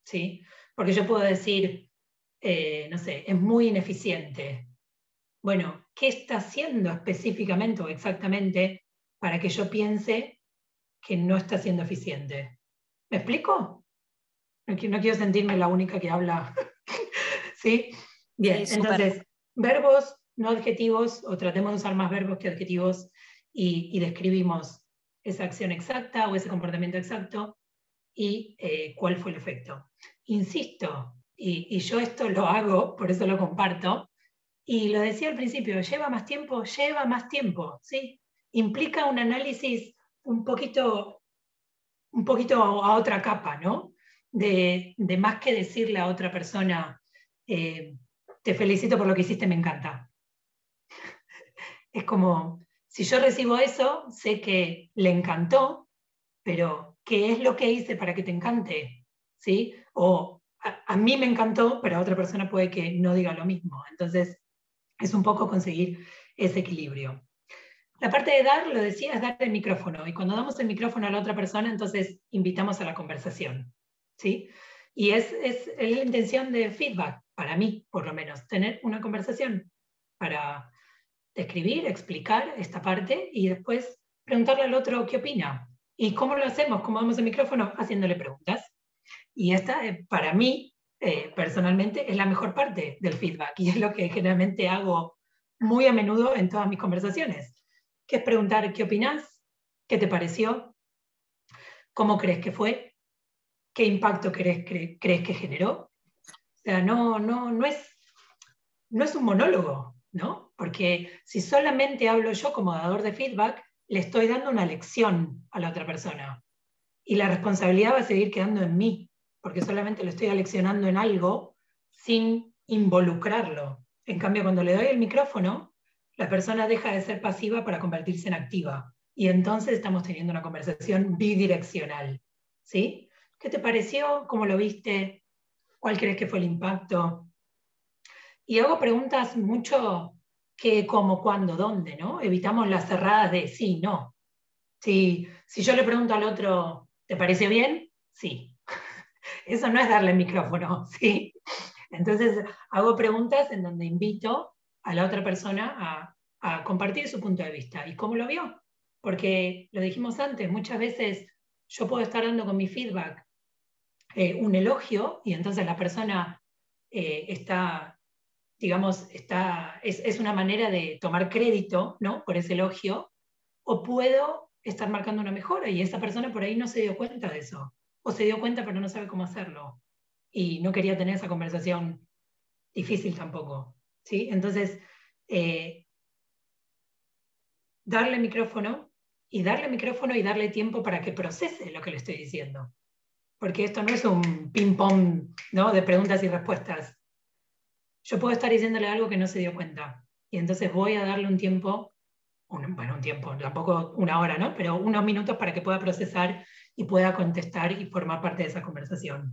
¿Sí? Porque yo puedo decir, eh, no sé, es muy ineficiente. Bueno, ¿qué está haciendo específicamente o exactamente para que yo piense que no está siendo eficiente? ¿Me explico? No, quiero sentirme la única que habla. (laughs) ¿Sí? Bien, entonces, verbos, no adjetivos, o tratemos de usar más verbos que adjetivos y, describimos esa acción exacta o ese comportamiento exacto y eh, cuál fue el efecto. Insisto, y, yo esto lo hago, por eso lo comparto, y lo decía al principio, lleva más tiempo, lleva más tiempo, ¿sí? Implica un análisis un poquito, un poquito a otra capa, ¿no? De, más que decirle a otra persona, eh, te felicito por lo que hiciste, me encanta. (laughs) Es como, si yo recibo eso, sé que le encantó, pero ¿qué es lo que hice para que te encante? ¿Sí? O a, mí me encantó, pero a otra persona puede que no diga lo mismo. Entonces, es un poco conseguir ese equilibrio. La parte de dar, lo decía, es dar el micrófono. Y cuando damos el micrófono a la otra persona, entonces invitamos a la conversación. ¿sí? Y es, es, es la intención de feedback, para mí, por lo menos, tener una conversación para escribir, explicar esta parte y después preguntarle al otro qué opina. ¿Y cómo lo hacemos? ¿Cómo damos el micrófono? Haciéndole preguntas. Y esta, eh, para mí, eh, personalmente, es la mejor parte del feedback y es lo que generalmente hago muy a menudo en todas mis conversaciones, que es preguntar qué opinas, qué te pareció, cómo crees que fue, qué impacto crees, crees que generó. O sea, no, no, no, es, no es un monólogo, ¿no? Porque si solamente hablo yo como dador de feedback, le estoy dando una lección a la otra persona. Y la responsabilidad va a seguir quedando en mí, porque solamente lo estoy aleccionando en algo sin involucrarlo. En cambio, cuando le doy el micrófono, la persona deja de ser pasiva para convertirse en activa. Y entonces estamos teniendo una conversación bidireccional. ¿Sí? ¿Qué te pareció? ¿Cómo lo viste? ¿Cuál crees que fue el impacto? Y hago preguntas mucho que cómo, cuándo, dónde, ¿no? Evitamos las cerradas de sí, no. Si, si yo le pregunto al otro, ¿te parece bien? Sí. Eso no es darle micrófono, (laughs) ¿sí? Entonces hago preguntas en donde invito a la otra persona a, compartir su punto de vista y cómo lo vio. Porque lo dijimos antes, muchas veces yo puedo estar dando con mi feedback eh, un elogio y entonces la persona eh, está digamos, está, es, una manera de tomar crédito ¿no? por ese elogio, o puedo estar marcando una mejora y esa persona por ahí no se dio cuenta de eso, o se dio cuenta pero no sabe cómo hacerlo, y no quería tener esa conversación difícil tampoco. ¿sí? Entonces, eh, darle micrófono y darle micrófono y darle tiempo para que procese lo que le estoy diciendo. Porque esto no es un ping-pong ¿no? de preguntas y respuestas yo puedo estar diciéndole algo que no se dio cuenta. Y entonces voy a darle un tiempo, bueno, un tiempo, tampoco una hora, ¿no? Pero unos minutos para que pueda procesar y pueda contestar y formar parte de esa conversación.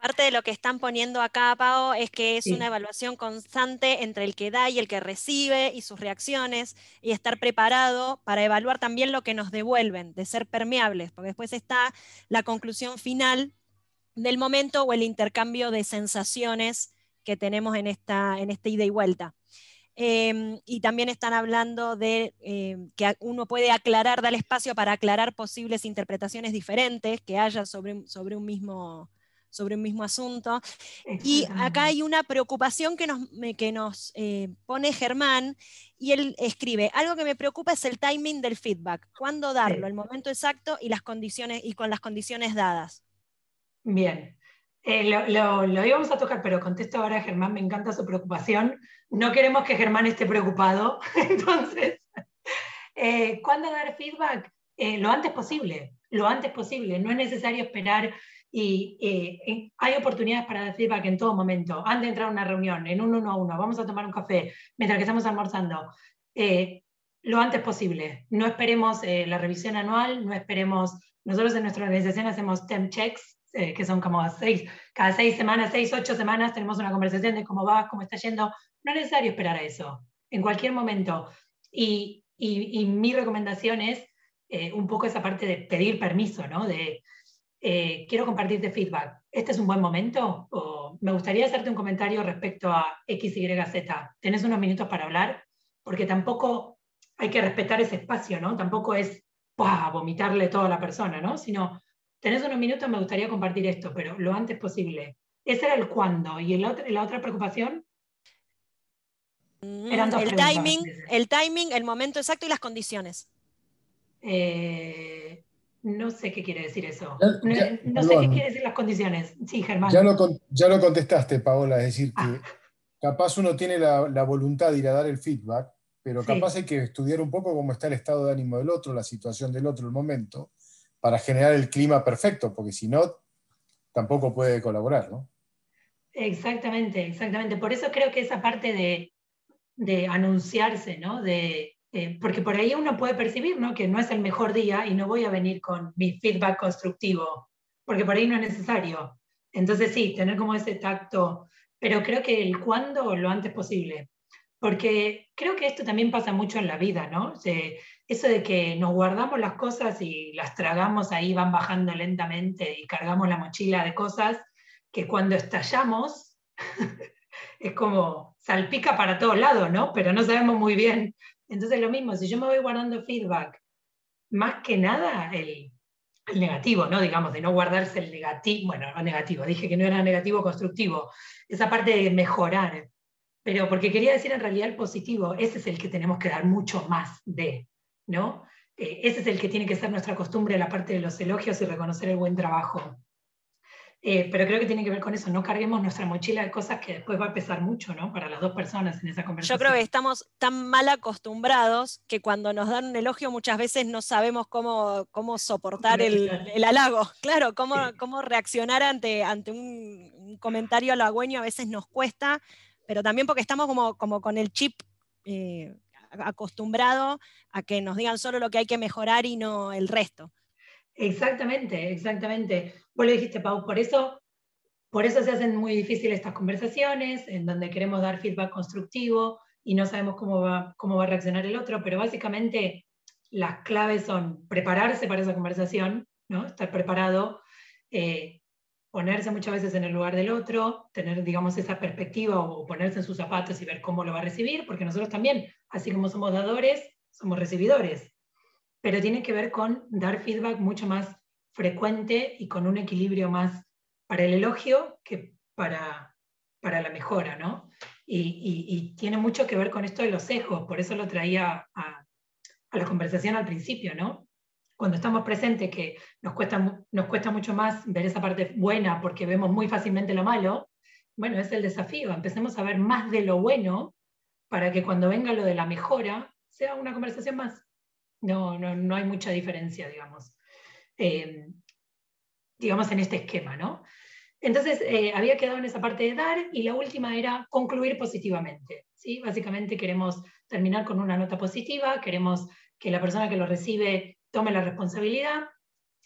Parte de lo que están poniendo acá, Pao, es que es una evaluación constante entre el que da y el que recibe y sus reacciones, y estar preparado para evaluar también lo que nos devuelven, de ser permeables, porque después está la conclusión final del momento o el intercambio de sensaciones que tenemos en esta, en esta ida y vuelta. Em, y también están hablando de em, que uno puede aclarar, dar espacio para aclarar posibles interpretaciones diferentes que haya sobre, sobre, un, mismo, sobre un mismo asunto. Y acá hay una preocupación que nos, que nos eh, pone Germán, y él escribe, algo que me preocupa es el timing del feedback, cuándo darlo, el momento exacto y, las condiciones, y con las condiciones dadas. Bien, eh, lo, lo, íbamos a tocar, pero contesto ahora Germán, me encanta su preocupación. No queremos que Germán esté preocupado. (laughs) Entonces, eh, ¿cuándo dar feedback? Eh, lo antes posible, lo antes posible. No es necesario esperar y hay oportunidades para dar feedback en todo momento. Antes de entrar a una reunión, en un uno a uno, vamos a tomar un café mientras estamos almorzando. lo antes posible. No esperemos la revisión anual, no esperemos. Nosotros en nuestra organización hacemos temp checks eh, que son como seis, cada seis semanas, seis, ocho semanas, tenemos una conversación de cómo va, cómo está yendo. No es necesario esperar a eso, en cualquier momento. Y, y, mi recomendación es eh, un poco esa parte de pedir permiso, ¿no? De eh, quiero compartirte feedback. ¿Este es un buen momento? O me gustaría hacerte un comentario respecto a X, Y, Z. ¿Tenés unos minutos para hablar? Porque tampoco hay que respetar ese espacio, ¿no? Tampoco es vomitarle todo a la persona, ¿no? Sino, tenés unos minutos, me gustaría compartir esto, pero lo antes posible. Ese era el cuándo. ¿Y la otra preocupación? Mm, el timing, el timing, el momento exacto y las condiciones. Eh, no sé qué quiere decir eso. no, sé qué quiere decir las condiciones. Sí, Germán. Ya lo, ya lo contestaste, Paola, es decir, que ah. capaz uno tiene la, voluntad de ir a dar el feedback, pero capaz hay que estudiar un poco cómo está el estado de ánimo del otro, la situación del otro, el momento, para generar el clima perfecto, porque si no, tampoco puede colaborar, ¿no? Exactamente, exactamente. Por eso creo que esa parte de de anunciarse, ¿no? De, eh, porque por ahí uno puede percibir, ¿no? Que no es el mejor día y no voy a venir con mi feedback constructivo, porque por ahí no es necesario. Entonces sí, tener como ese tacto, pero creo que el cuándo lo antes posible, porque creo que esto también pasa mucho en la vida, ¿no? eso de que nos guardamos las cosas y las tragamos ahí, van bajando lentamente y cargamos la mochila de cosas, que cuando estallamos (laughs) es como salpica para todos lados, ¿no? Pero no sabemos muy bien. Entonces lo mismo, si yo me voy guardando feedback, más que nada el, negativo, ¿no? Digamos, de no guardarse el negativo, bueno, no negativo, dije que no era negativo constructivo, esa parte de mejorar, pero porque quería decir en realidad el positivo, ese es el que tenemos que dar mucho más de, ¿no? Eh, ese es el que tiene que ser nuestra costumbre, la parte de los elogios y reconocer el buen trabajo. Eh, pero creo que tiene que ver con eso, no carguemos nuestra mochila de cosas que después va a pesar mucho, ¿no? Para las dos personas en esa conversación. Yo creo que estamos tan mal acostumbrados que cuando nos dan un elogio muchas veces no sabemos cómo, cómo soportar el, el, halago. Claro, cómo, cómo reaccionar ante, ante un, comentario halagüeño a veces nos cuesta, pero también porque estamos como, como con el chip eh, acostumbrado a que nos digan solo lo que hay que mejorar y no el resto. Exactamente, exactamente. Vos lo dijiste, Pau, por eso, por eso se hacen muy difíciles estas conversaciones, en donde queremos dar feedback constructivo y no sabemos cómo va, cómo va a reaccionar el otro, pero básicamente las claves son prepararse para esa conversación, ¿no? estar preparado, eh, ponerse muchas veces en el lugar del otro, tener, digamos, esa perspectiva o ponerse en sus zapatos y ver cómo lo va a recibir, porque nosotros también, así como somos dadores, somos recibidores pero tiene que ver con dar feedback mucho más frecuente y con un equilibrio más para el elogio que para, para la mejora, ¿no? Y, tiene mucho que ver con esto de los sesgos, por eso lo traía a, la conversación al principio, ¿no? Cuando estamos presentes, que nos cuesta, nos cuesta mucho más ver esa parte buena porque vemos muy fácilmente lo malo, bueno, es el desafío, empecemos a ver más de lo bueno para que cuando venga lo de la mejora sea una conversación más. No, no, no hay mucha diferencia, digamos, eh, digamos, en este esquema, ¿no? Entonces, eh, había quedado en esa parte de dar y la última era concluir positivamente. ¿sí? Básicamente queremos terminar con una nota positiva, queremos que la persona que lo recibe tome la responsabilidad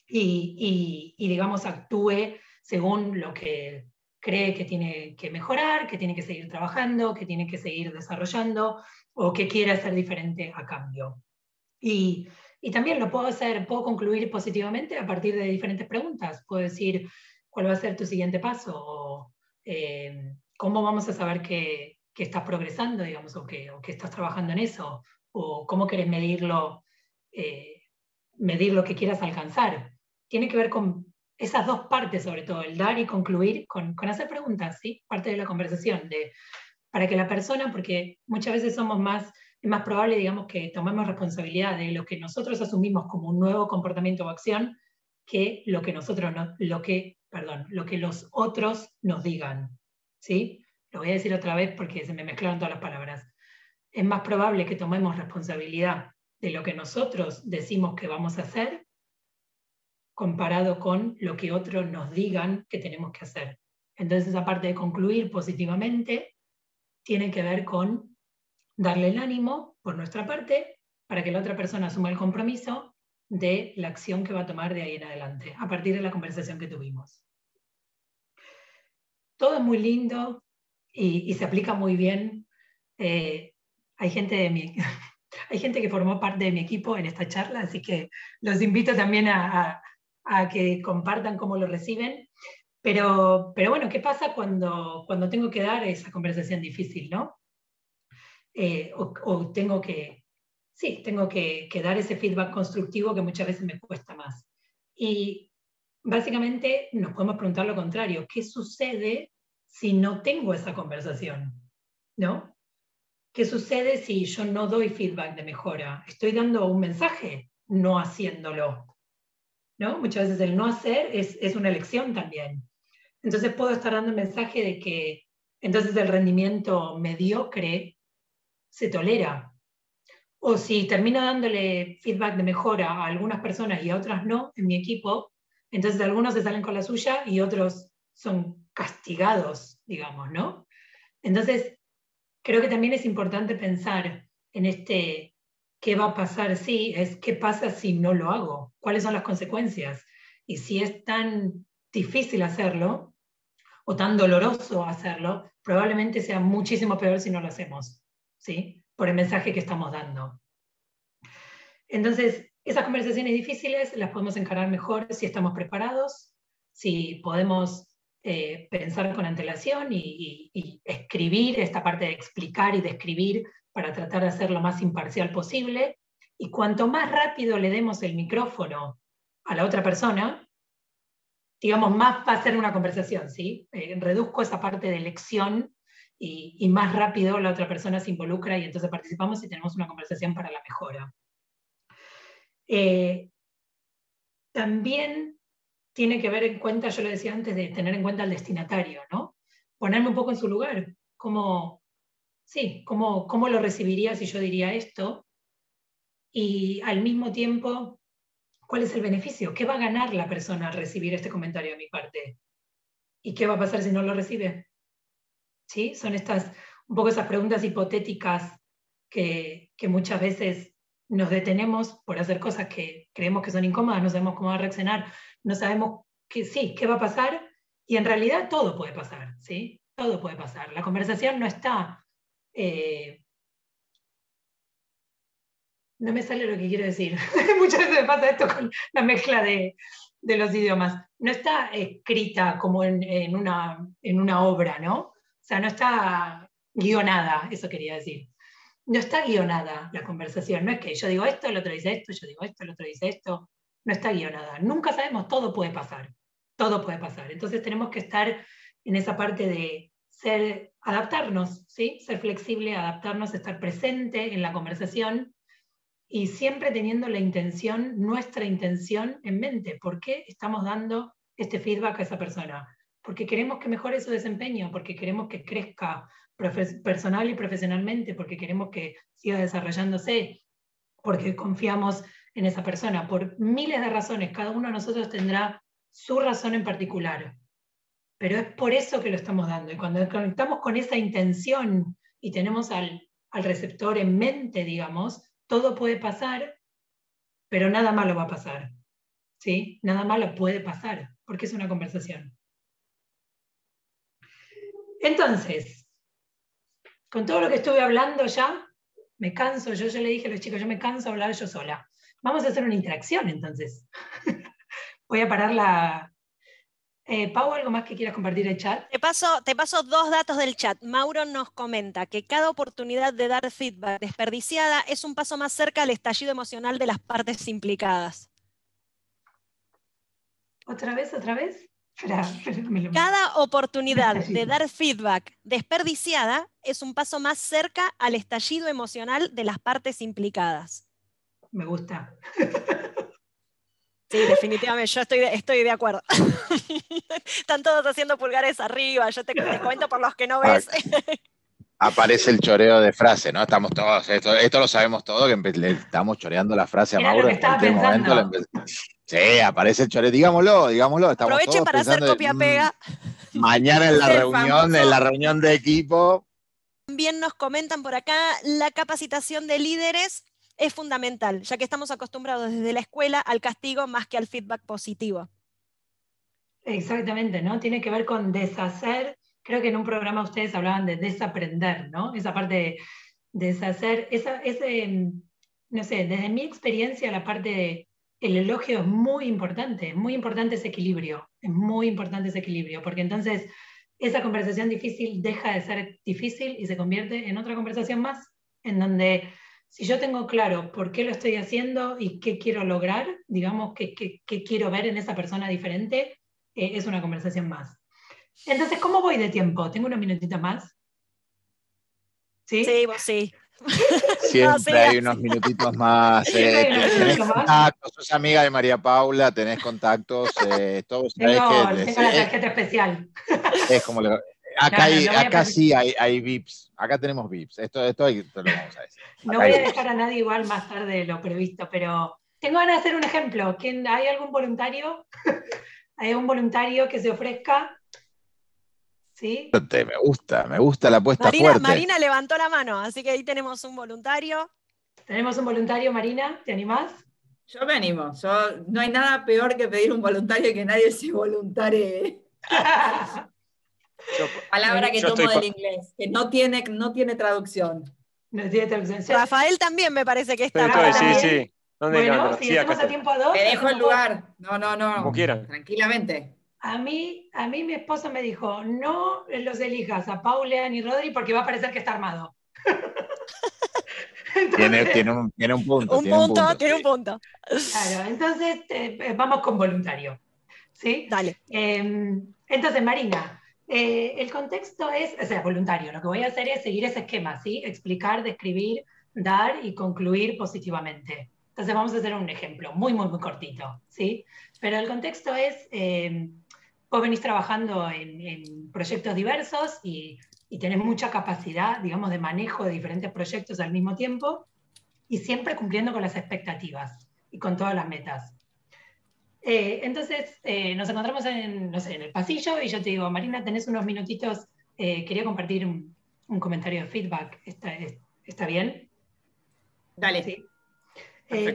y, y, digamos, actúe según lo que cree que tiene que mejorar, que tiene que seguir trabajando, que tiene que seguir desarrollando o que quiere hacer diferente a cambio. Y, también lo puedo hacer, puedo concluir positivamente a partir de diferentes preguntas. Puedo decir cuál va a ser tu siguiente paso o eh, cómo vamos a saber que, que, estás progresando, digamos, o que, o que, estás trabajando en eso, o cómo quieres medirlo, eh, medir lo que quieras alcanzar. Tiene que ver con esas dos partes, sobre todo, el dar y concluir con, con hacer preguntas, ¿sí? Parte de la conversación, de, para que la persona, porque muchas veces somos más es más probable, digamos, que tomemos responsabilidad de lo que nosotros asumimos como un nuevo comportamiento o acción que lo que nosotros no, lo que, perdón, lo que los otros nos digan. ¿Sí? Lo voy a decir otra vez porque se me mezclaron todas las palabras. Es más probable que tomemos responsabilidad de lo que nosotros decimos que vamos a hacer comparado con lo que otros nos digan que tenemos que hacer. Entonces, aparte de concluir positivamente, tiene que ver con darle el ánimo por nuestra parte para que la otra persona asuma el compromiso de la acción que va a tomar de ahí en adelante, a partir de la conversación que tuvimos. Todo es muy lindo y, se aplica muy bien. Eh, hay gente de mi, hay gente que formó parte de mi equipo en esta charla, así que los invito también a, que compartan cómo lo reciben. Pero, pero bueno, ¿qué pasa cuando, cuando tengo que dar esa conversación difícil, no? Eh, o, tengo que, sí, tengo que, que dar ese feedback constructivo que muchas veces me cuesta más. Y básicamente nos podemos preguntar lo contrario, ¿qué sucede si no tengo esa conversación? ¿No? ¿Qué sucede si yo no doy feedback de mejora? Estoy dando un mensaje no haciéndolo. ¿no? Muchas veces el no hacer es, es una elección también. Entonces puedo estar dando el mensaje de que entonces el rendimiento mediocre se tolera. O si termino dándole feedback de mejora a algunas personas y a otras no en mi equipo, entonces algunos se salen con la suya y otros son castigados, digamos, ¿no? Entonces, creo que también es importante pensar en este qué va a pasar si, es qué pasa si no lo hago, cuáles son las consecuencias. Y si es tan difícil hacerlo o tan doloroso hacerlo, probablemente sea muchísimo peor si no lo hacemos, ¿sí? Por el mensaje que estamos dando. Entonces, esas conversaciones difíciles las podemos encarar mejor si estamos preparados, si podemos eh, pensar con antelación y, escribir esta parte de explicar y de escribir para tratar de ser lo más imparcial posible. Y cuanto más rápido le demos el micrófono a la otra persona, digamos, más va a ser una conversación, ¿sí? Eh, reduzco esa parte de elección y, y, más rápido la otra persona se involucra y entonces participamos y tenemos una conversación para la mejora. Eh, también tiene que ver en cuenta, yo lo decía antes, de tener en cuenta al destinatario, ¿no? Ponerme un poco en su lugar, cómo, sí, cómo, cómo lo recibiría si yo diría esto, y al mismo tiempo, ¿cuál es el beneficio? ¿Qué va a ganar la persona al recibir este comentario de mi parte? ¿Y qué va a pasar si no lo recibe? ¿Sí? Son estas, un poco esas preguntas hipotéticas que, que muchas veces nos detenemos por hacer cosas que creemos que son incómodas, no sabemos cómo va a reaccionar, no sabemos que sí, qué va a pasar, y en realidad todo puede pasar, ¿sí? Todo puede pasar. La conversación no está... Eh, no me sale lo que quiero decir. (laughs) Muchas veces me pasa esto con la mezcla de, los idiomas. No está escrita como en, una, en una obra, ¿no? O sea, no está guionada, eso quería decir no está guionada la conversación, no es que yo digo esto, el otro dice esto, yo digo esto, el otro dice esto, no está guionada. Nunca sabemos, todo puede pasar, todo puede pasar. Entonces tenemos que estar en esa parte de ser, adaptarnos, ¿sí? ser flexible, adaptarnos, estar presente en la conversación y siempre teniendo la intención, nuestra intención en mente. ¿Por qué estamos dando este feedback a esa persona? Porque queremos que mejore su desempeño, porque queremos que crezca, personal y profesionalmente, porque queremos que siga desarrollándose, porque confiamos en esa persona, por miles de razones. Cada uno de nosotros tendrá su razón en particular, pero es por eso que lo estamos dando. Y cuando conectamos con esa intención y tenemos al, al receptor en mente, digamos, todo puede pasar, pero nada malo va a pasar. ¿sí? Nada malo puede pasar, porque es una conversación. Entonces, con todo lo que estuve hablando ya, me canso, yo ya le dije a los chicos, yo me canso de hablar yo sola. Vamos a hacer una interacción entonces. (laughs) Voy a parar la... Eh, Pau, ¿algo más que quieras compartir el chat? Te paso, te paso dos datos del chat. Mauro nos comenta que cada oportunidad de dar feedback desperdiciada es un paso más cerca al estallido emocional de las partes implicadas. ¿Otra vez, otra vez? Cada oportunidad de dar feedback desperdiciada es un paso más cerca al estallido emocional de las partes implicadas. Me gusta. Sí, definitivamente, yo estoy de, estoy de acuerdo. (laughs) Están todos haciendo pulgares arriba, yo te, te cuento por los que no ves. Aparece el choreo de frase, ¿no? Estamos todos, esto, lo sabemos todo, que le estamos choreando la frase a Mauro. en este momento Sí, aparece el chore, digámoslo, digámoslo. Aprovechen para hacer copia-pega. Mm, mañana en la (laughs) reunión, en la reunión de equipo. También nos comentan por acá, la capacitación de líderes es fundamental, ya que estamos acostumbrados desde la escuela al castigo más que al feedback positivo. Exactamente, ¿no? Tiene que ver con deshacer, creo que en un programa ustedes hablaban de desaprender, ¿no? Esa parte de deshacer, esa, ese no sé, desde mi experiencia la parte de el elogio es muy importante, es muy importante ese equilibrio, es muy importante ese equilibrio, porque entonces esa conversación difícil deja de ser difícil y se convierte en otra conversación más, en donde si yo tengo claro por qué lo estoy haciendo y qué quiero lograr, digamos, qué, quiero ver en esa persona diferente, eh, es una conversación más. Entonces, ¿cómo voy de tiempo? ¿Tengo unos minutitos más? ¿Sí? Sí, vos sí. (laughs) Siempre hay unos minutitos más. Eh, tenés contactos, sos amiga de María Paula, tenés contactos, eh, todos tengo, que, tengo la tarjeta especial. Es como acá, acá sí hay, hay, VIPs, acá tenemos VIPs, esto, esto, lo vamos a decir. no voy a dejar a nadie igual más tarde de lo previsto, pero tengo ganas de hacer un ejemplo. ¿Quién, ¿Hay algún voluntario? (laughs) ¿Hay un voluntario que se ofrezca ¿Sí? Me gusta, me gusta la apuesta Marina, fuerte. Marina levantó la mano, así que ahí tenemos un voluntario. Tenemos un voluntario, Marina, ¿te animás? Yo me animo. no hay nada peor que pedir un voluntario que nadie se voluntarie. (laughs) (laughs) Palabra que tomo del inglés, que no tiene, no tiene traducción. No tiene traducción. Rafael también me parece que está. sí, sí. bueno, si hacemos a tiempo a dos. Te dejo el lugar. No, no, no. Como quieran. Tranquilamente. A mí, a mí mi esposo me dijo, no los elijas a Paula ni Rodri porque va a parecer que está armado. (laughs) tiene, tiene, un, tiene, un, punto. Un punto, tiene un punto. Claro, entonces eh, eh, vamos con voluntario. ¿Sí? Dale. Em, entonces, Marina, eh, el contexto es, o sea, voluntario. Lo que voy a hacer es seguir ese esquema, ¿sí? Explicar, describir, dar y concluir positivamente. Entonces vamos a hacer un ejemplo muy, muy, muy cortito, ¿sí? Pero el contexto es em, vos venís trabajando en, proyectos diversos y, tenés mucha capacidad, digamos, de manejo de diferentes proyectos al mismo tiempo y siempre cumpliendo con las expectativas y con todas las metas. Eh, entonces, eh, nos encontramos en, no sé, en el pasillo y yo te digo, Marina, tenés unos minutitos, eh, quería compartir un, comentario de feedback. ¿Está, está bien? Dale. Sí.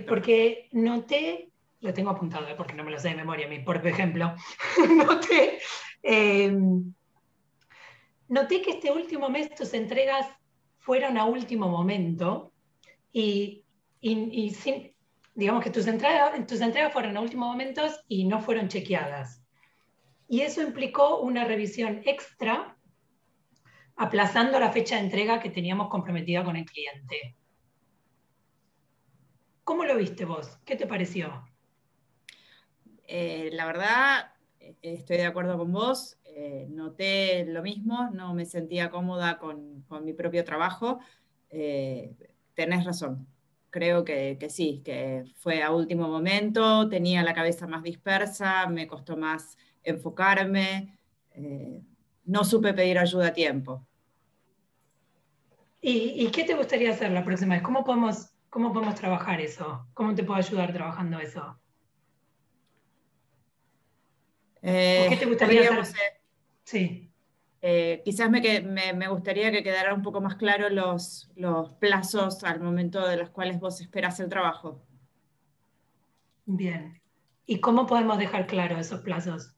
porque noté lo tengo apuntado porque no me lo sé de memoria mí, por ejemplo, (laughs) noté, eh, noté que este último mes tus entregas fueron a último momento y, digamos que tus entregas, tus entregas fueron a último momento y no fueron chequeadas. Y eso implicó una revisión extra aplazando la fecha de entrega que teníamos comprometida con el cliente. ¿Cómo lo viste vos? ¿Qué te pareció? Eh, la verdad, eh, estoy de acuerdo con vos, eh, noté lo mismo, no me sentía cómoda con, mi propio trabajo. tenés razón, creo que, sí, que fue a último momento, tenía la cabeza más dispersa, me costó más enfocarme, no supe pedir ayuda a tiempo. ¿Y, qué te gustaría hacer la próxima vez? ¿Cómo podemos, ¿Cómo podemos trabajar eso? ¿Cómo te puedo ayudar trabajando eso? Eh, ¿Qué te gustaría hacer? Sí. Eh, quizás me, me, gustaría que quedara un poco más claro los, los plazos al momento de los cuales vos esperás el trabajo. Bien. ¿Y cómo podemos dejar claro esos plazos?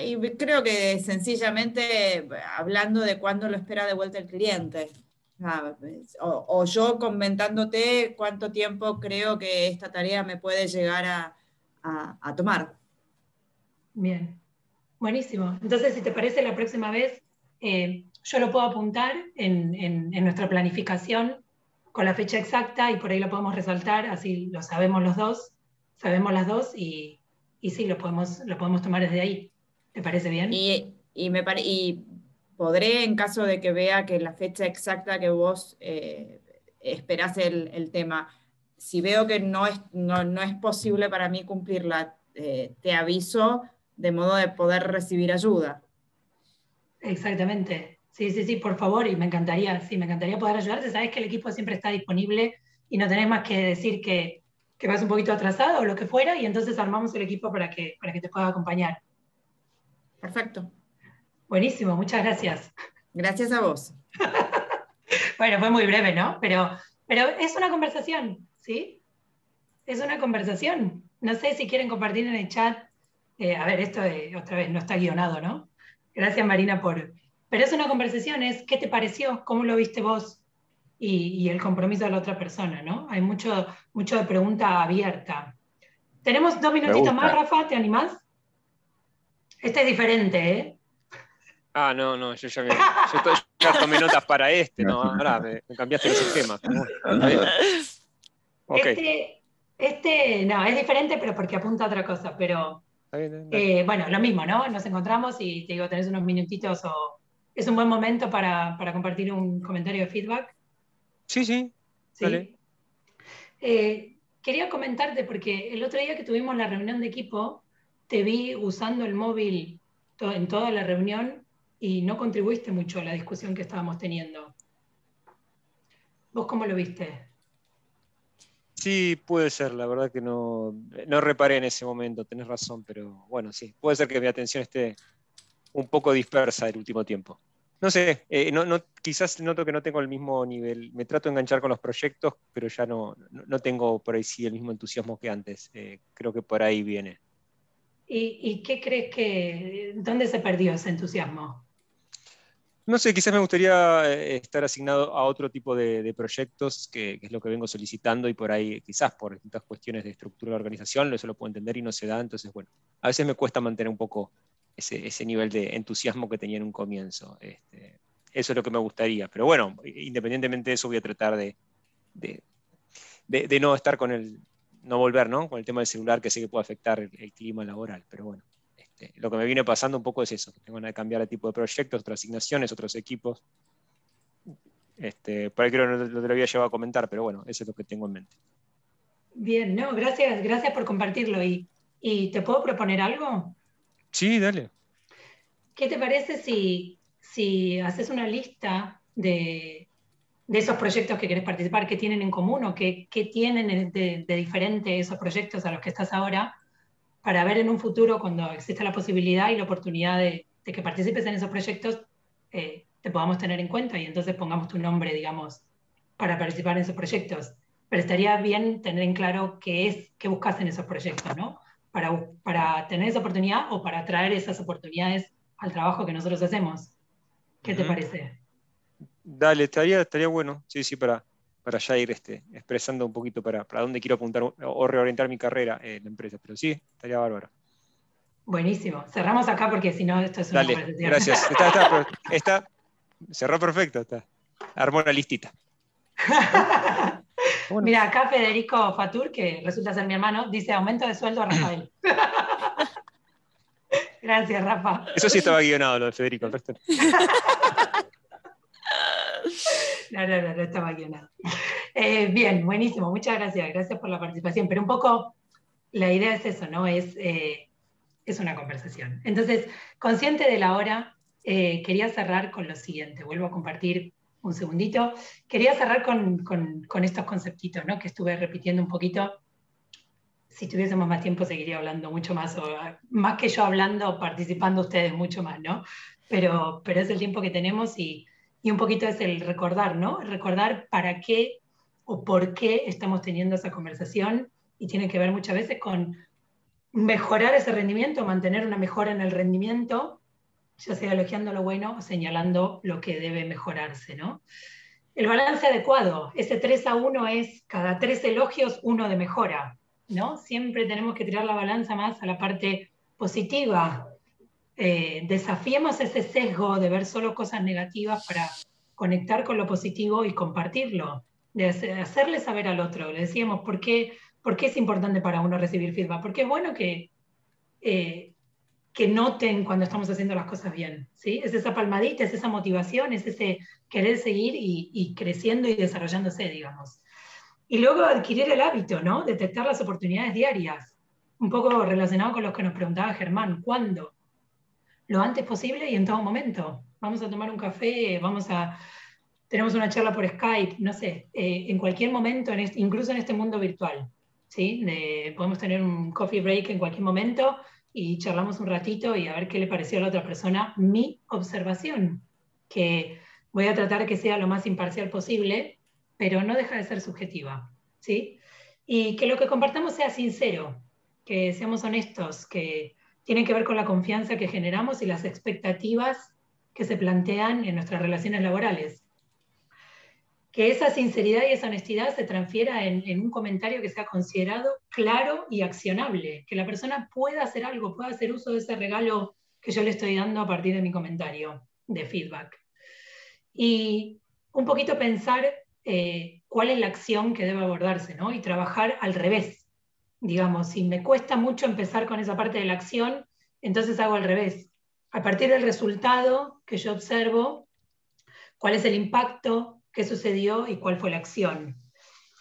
Y creo que sencillamente hablando de cuándo lo espera de vuelta el cliente. Ah, o, yo comentándote cuánto tiempo creo que esta tarea me puede llegar a, tomar. Bien, buenísimo. Entonces, si te parece, la próxima vez eh, yo lo puedo apuntar en, nuestra planificación con la fecha exacta y por ahí lo podemos resaltar, así lo sabemos los dos, sabemos las dos y, y sí, lo podemos, lo podemos tomar desde ahí. ¿Te parece bien? Y, y me y podré, en caso de que vea que la fecha exacta que vos eh, esperás el, tema, si veo que no es, no, es posible para mí cumplirla, eh, te aviso de modo de poder recibir ayuda. Exactamente. Sí, sí, sí, por favor, y me encantaría, sí, me encantaría poder ayudarte. Sabes que el equipo siempre está disponible y no tenés más que decir que, que vas un poquito atrasado o lo que fuera, y entonces armamos el equipo para que, para que te pueda acompañar. Perfecto. Buenísimo, muchas gracias. Gracias a vos. (laughs) bueno, fue muy breve, ¿no? Pero, pero es una conversación, ¿sí? Es una conversación. No sé si quieren compartir en el chat. Eh, a ver, esto otra vez no está guionado, ¿no? Gracias, Marina, por, pero es una conversación, es qué te pareció, cómo lo viste vos y, el compromiso de la otra persona, ¿no? Hay mucho, mucho de pregunta abierta. Tenemos dos minutitos más, Rafa, ¿te animás? Este es diferente, ¿eh? Ah, no, no, yo ya, me, yo, ya tomé notas para este, no, ahora me, cambiaste el sistema. Este, este, no, es diferente, pero porque apunta a otra cosa, pero eh, bueno, lo mismo, ¿no? Nos encontramos y te digo, tenés unos minutitos o es un buen momento para, compartir un comentario de feedback. Sí, sí. ¿Sí? Eh, quería comentarte, porque el otro día que tuvimos la reunión de equipo, te vi usando el móvil en toda la reunión y no contribuiste mucho a la discusión que estábamos teniendo. ¿Vos cómo lo viste? Sí, puede ser, la verdad que no, no reparé en ese momento, tenés razón, pero bueno, sí, puede ser que mi atención esté un poco dispersa el último tiempo. No sé, eh, no, no, quizás noto que no tengo el mismo nivel, me trato de enganchar con los proyectos, pero ya no, no tengo por ahí sí el mismo entusiasmo que antes, eh, creo que por ahí viene. ¿Y, ¿Y, qué crees que, dónde se perdió ese entusiasmo? No sé, quizás me gustaría eh, estar asignado a otro tipo de, proyectos, que, es lo que vengo solicitando, y por ahí, quizás por distintas cuestiones de estructura de organización, eso lo puedo entender y no se da. Entonces, bueno, a veces me cuesta mantener un poco ese, nivel de entusiasmo que tenía en un comienzo. Este, eso es lo que me gustaría. Pero bueno, independientemente de eso, voy a tratar de, de, no estar con el, no volver, ¿no? Con el tema del celular, que sé que puede afectar el clima laboral. Pero bueno. Este, lo que me viene pasando un poco es eso, que tengo que cambiar de tipo de proyectos, otras asignaciones, otros equipos. Este, por ahí creo que no te lo había llevado a comentar, pero bueno, eso es lo que tengo en mente. Bien, no, gracias, gracias por compartirlo. ¿Y, y te puedo proponer algo? Sí, dale. ¿Qué te parece si, si haces una lista de, de esos proyectos que querés participar, qué tienen en común o qué, qué tienen de, de diferente esos proyectos a los que estás ahora? Para ver en un futuro, cuando exista la posibilidad y la oportunidad de, que participes en esos proyectos, eh, te podamos tener en cuenta y entonces pongamos tu nombre, digamos, para participar en esos proyectos. Pero estaría bien tener en claro qué es, qué buscas en esos proyectos, ¿no? Para, para tener esa oportunidad o para traer esas oportunidades al trabajo que nosotros hacemos. ¿Qué te parece? Dale, estaría, estaría bueno, sí, sí, para, para ya ir este, expresando un poquito para, para dónde quiero apuntar o reorientar mi carrera en la empresa. Pero sí, estaría bárbaro. Buenísimo. Cerramos acá porque si no, esto es una Dale, gracias. Está, está, cerró perfecto. Está. Armó una listita. (laughs) Mira, acá Federico Fatur, que resulta ser mi hermano, dice aumento de sueldo a Rafael. (laughs) Gracias, Rafa. Eso sí estaba guionado, lo de Federico. El resto. (laughs) No, no, no, no estaba guionado. Eh, bien, buenísimo, muchas gracias, gracias por la participación. Pero un poco la idea es eso, ¿no? Es, eh, es una conversación. Entonces, consciente de la hora, eh, quería cerrar con lo siguiente. Vuelvo a compartir un segundito. Quería cerrar con, con, con estos conceptitos, ¿no? Que estuve repitiendo un poquito. Si tuviésemos más tiempo, seguiría hablando mucho más, o más que yo hablando, participando ustedes mucho más, ¿no? Pero, pero es el tiempo que tenemos y y un poquito es el recordar, ¿no? Recordar para qué o por qué estamos teniendo esa conversación y tiene que ver muchas veces con mejorar ese rendimiento, mantener una mejora en el rendimiento, ya sea elogiando lo bueno o señalando lo que debe mejorarse, ¿no? El balance adecuado, ese 3 a 1 es cada tres elogios, uno de mejora, ¿no? Siempre tenemos que tirar la balanza más a la parte positiva eh, desafiemos ese sesgo de ver solo cosas negativas para conectar con lo positivo y compartirlo, de hacerle saber al otro. Le decíamos, ¿por qué, por qué es importante para uno recibir feedback? Porque es bueno que, eh, que noten cuando estamos haciendo las cosas bien. ¿sí? Es esa palmadita, es esa motivación, es ese querer seguir y, y creciendo y desarrollándose, digamos. Y luego adquirir el hábito, ¿no? Detectar las oportunidades diarias. Un poco relacionado con lo que nos preguntaba Germán, ¿cuándo? Lo antes posible y en todo momento. Vamos a tomar un café, vamos a, tenemos una charla por Skype, no sé, eh, en cualquier momento, en incluso en este mundo virtual. ¿sí? podemos tener un coffee break en cualquier momento y charlamos un ratito y a ver qué le pareció a la otra persona mi observación, que voy a tratar que sea lo más imparcial posible, pero no deja de ser subjetiva. ¿sí? Y que lo que compartamos sea sincero, que seamos honestos, que tiene que ver con la confianza que generamos y las expectativas que se plantean en nuestras relaciones laborales. Que esa sinceridad y esa honestidad se transfiera en, un comentario que sea considerado claro y accionable, que la persona pueda hacer algo, pueda hacer uso de ese regalo que yo le estoy dando a partir de mi comentario de feedback. Y un poquito pensar eh, cuál es la acción que debe abordarse, ¿no? Y trabajar al revés. Digamos, si me cuesta mucho empezar con esa parte de la acción, entonces hago al revés. A partir del resultado que yo observo, cuál es el impacto, qué sucedió y cuál fue la acción.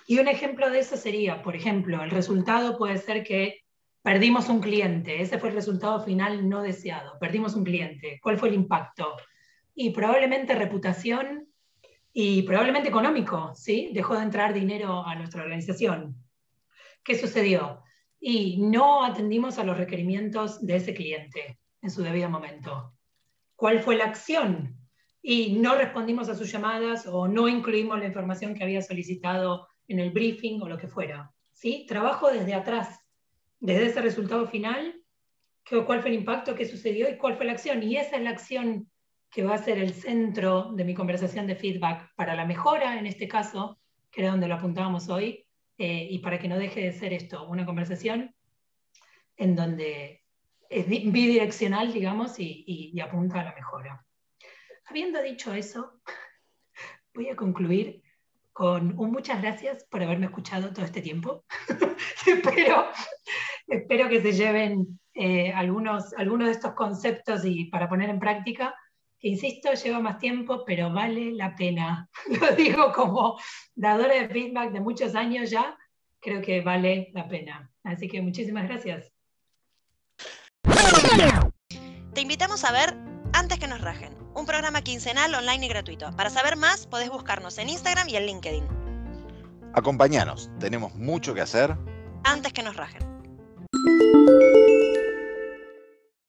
Y un ejemplo de eso sería, por ejemplo, el resultado puede ser que perdimos un cliente, ese fue el resultado final no deseado, perdimos un cliente, ¿cuál fue el impacto? Y probablemente reputación y probablemente económico, ¿sí? Dejó de entrar dinero a nuestra organización. ¿Qué sucedió? Y no atendimos a los requerimientos de ese cliente en su debido momento. ¿Cuál fue la acción? Y no respondimos a sus llamadas o no incluimos la información que había solicitado en el briefing o lo que fuera. ¿sí? Trabajo desde atrás, desde ese resultado final, cuál fue el impacto, qué sucedió y cuál fue la acción. Y esa es la acción que va a ser el centro de mi conversación de feedback para la mejora, en este caso, que era donde lo apuntábamos hoy, eh, y para que no deje de ser esto una conversación en donde es bidireccional, digamos, y, y apunta a la mejora. Habiendo dicho eso, (laughs) voy a concluir con un muchas gracias por haberme escuchado todo este tiempo. (laughs) espero, espero que se lleven eh, algunos, algunos de estos conceptos y para poner en práctica insisto, lleva más tiempo, pero vale la pena. (laughs) Lo digo como dadora de feedback de muchos años ya, creo que vale la pena. Así que muchísimas gracias. Te invitamos a ver Antes que nos rajen, un programa quincenal online y gratuito. Para saber más, podés buscarnos en Instagram y en LinkedIn. Acompáñanos, tenemos mucho que hacer. Antes que nos rajen.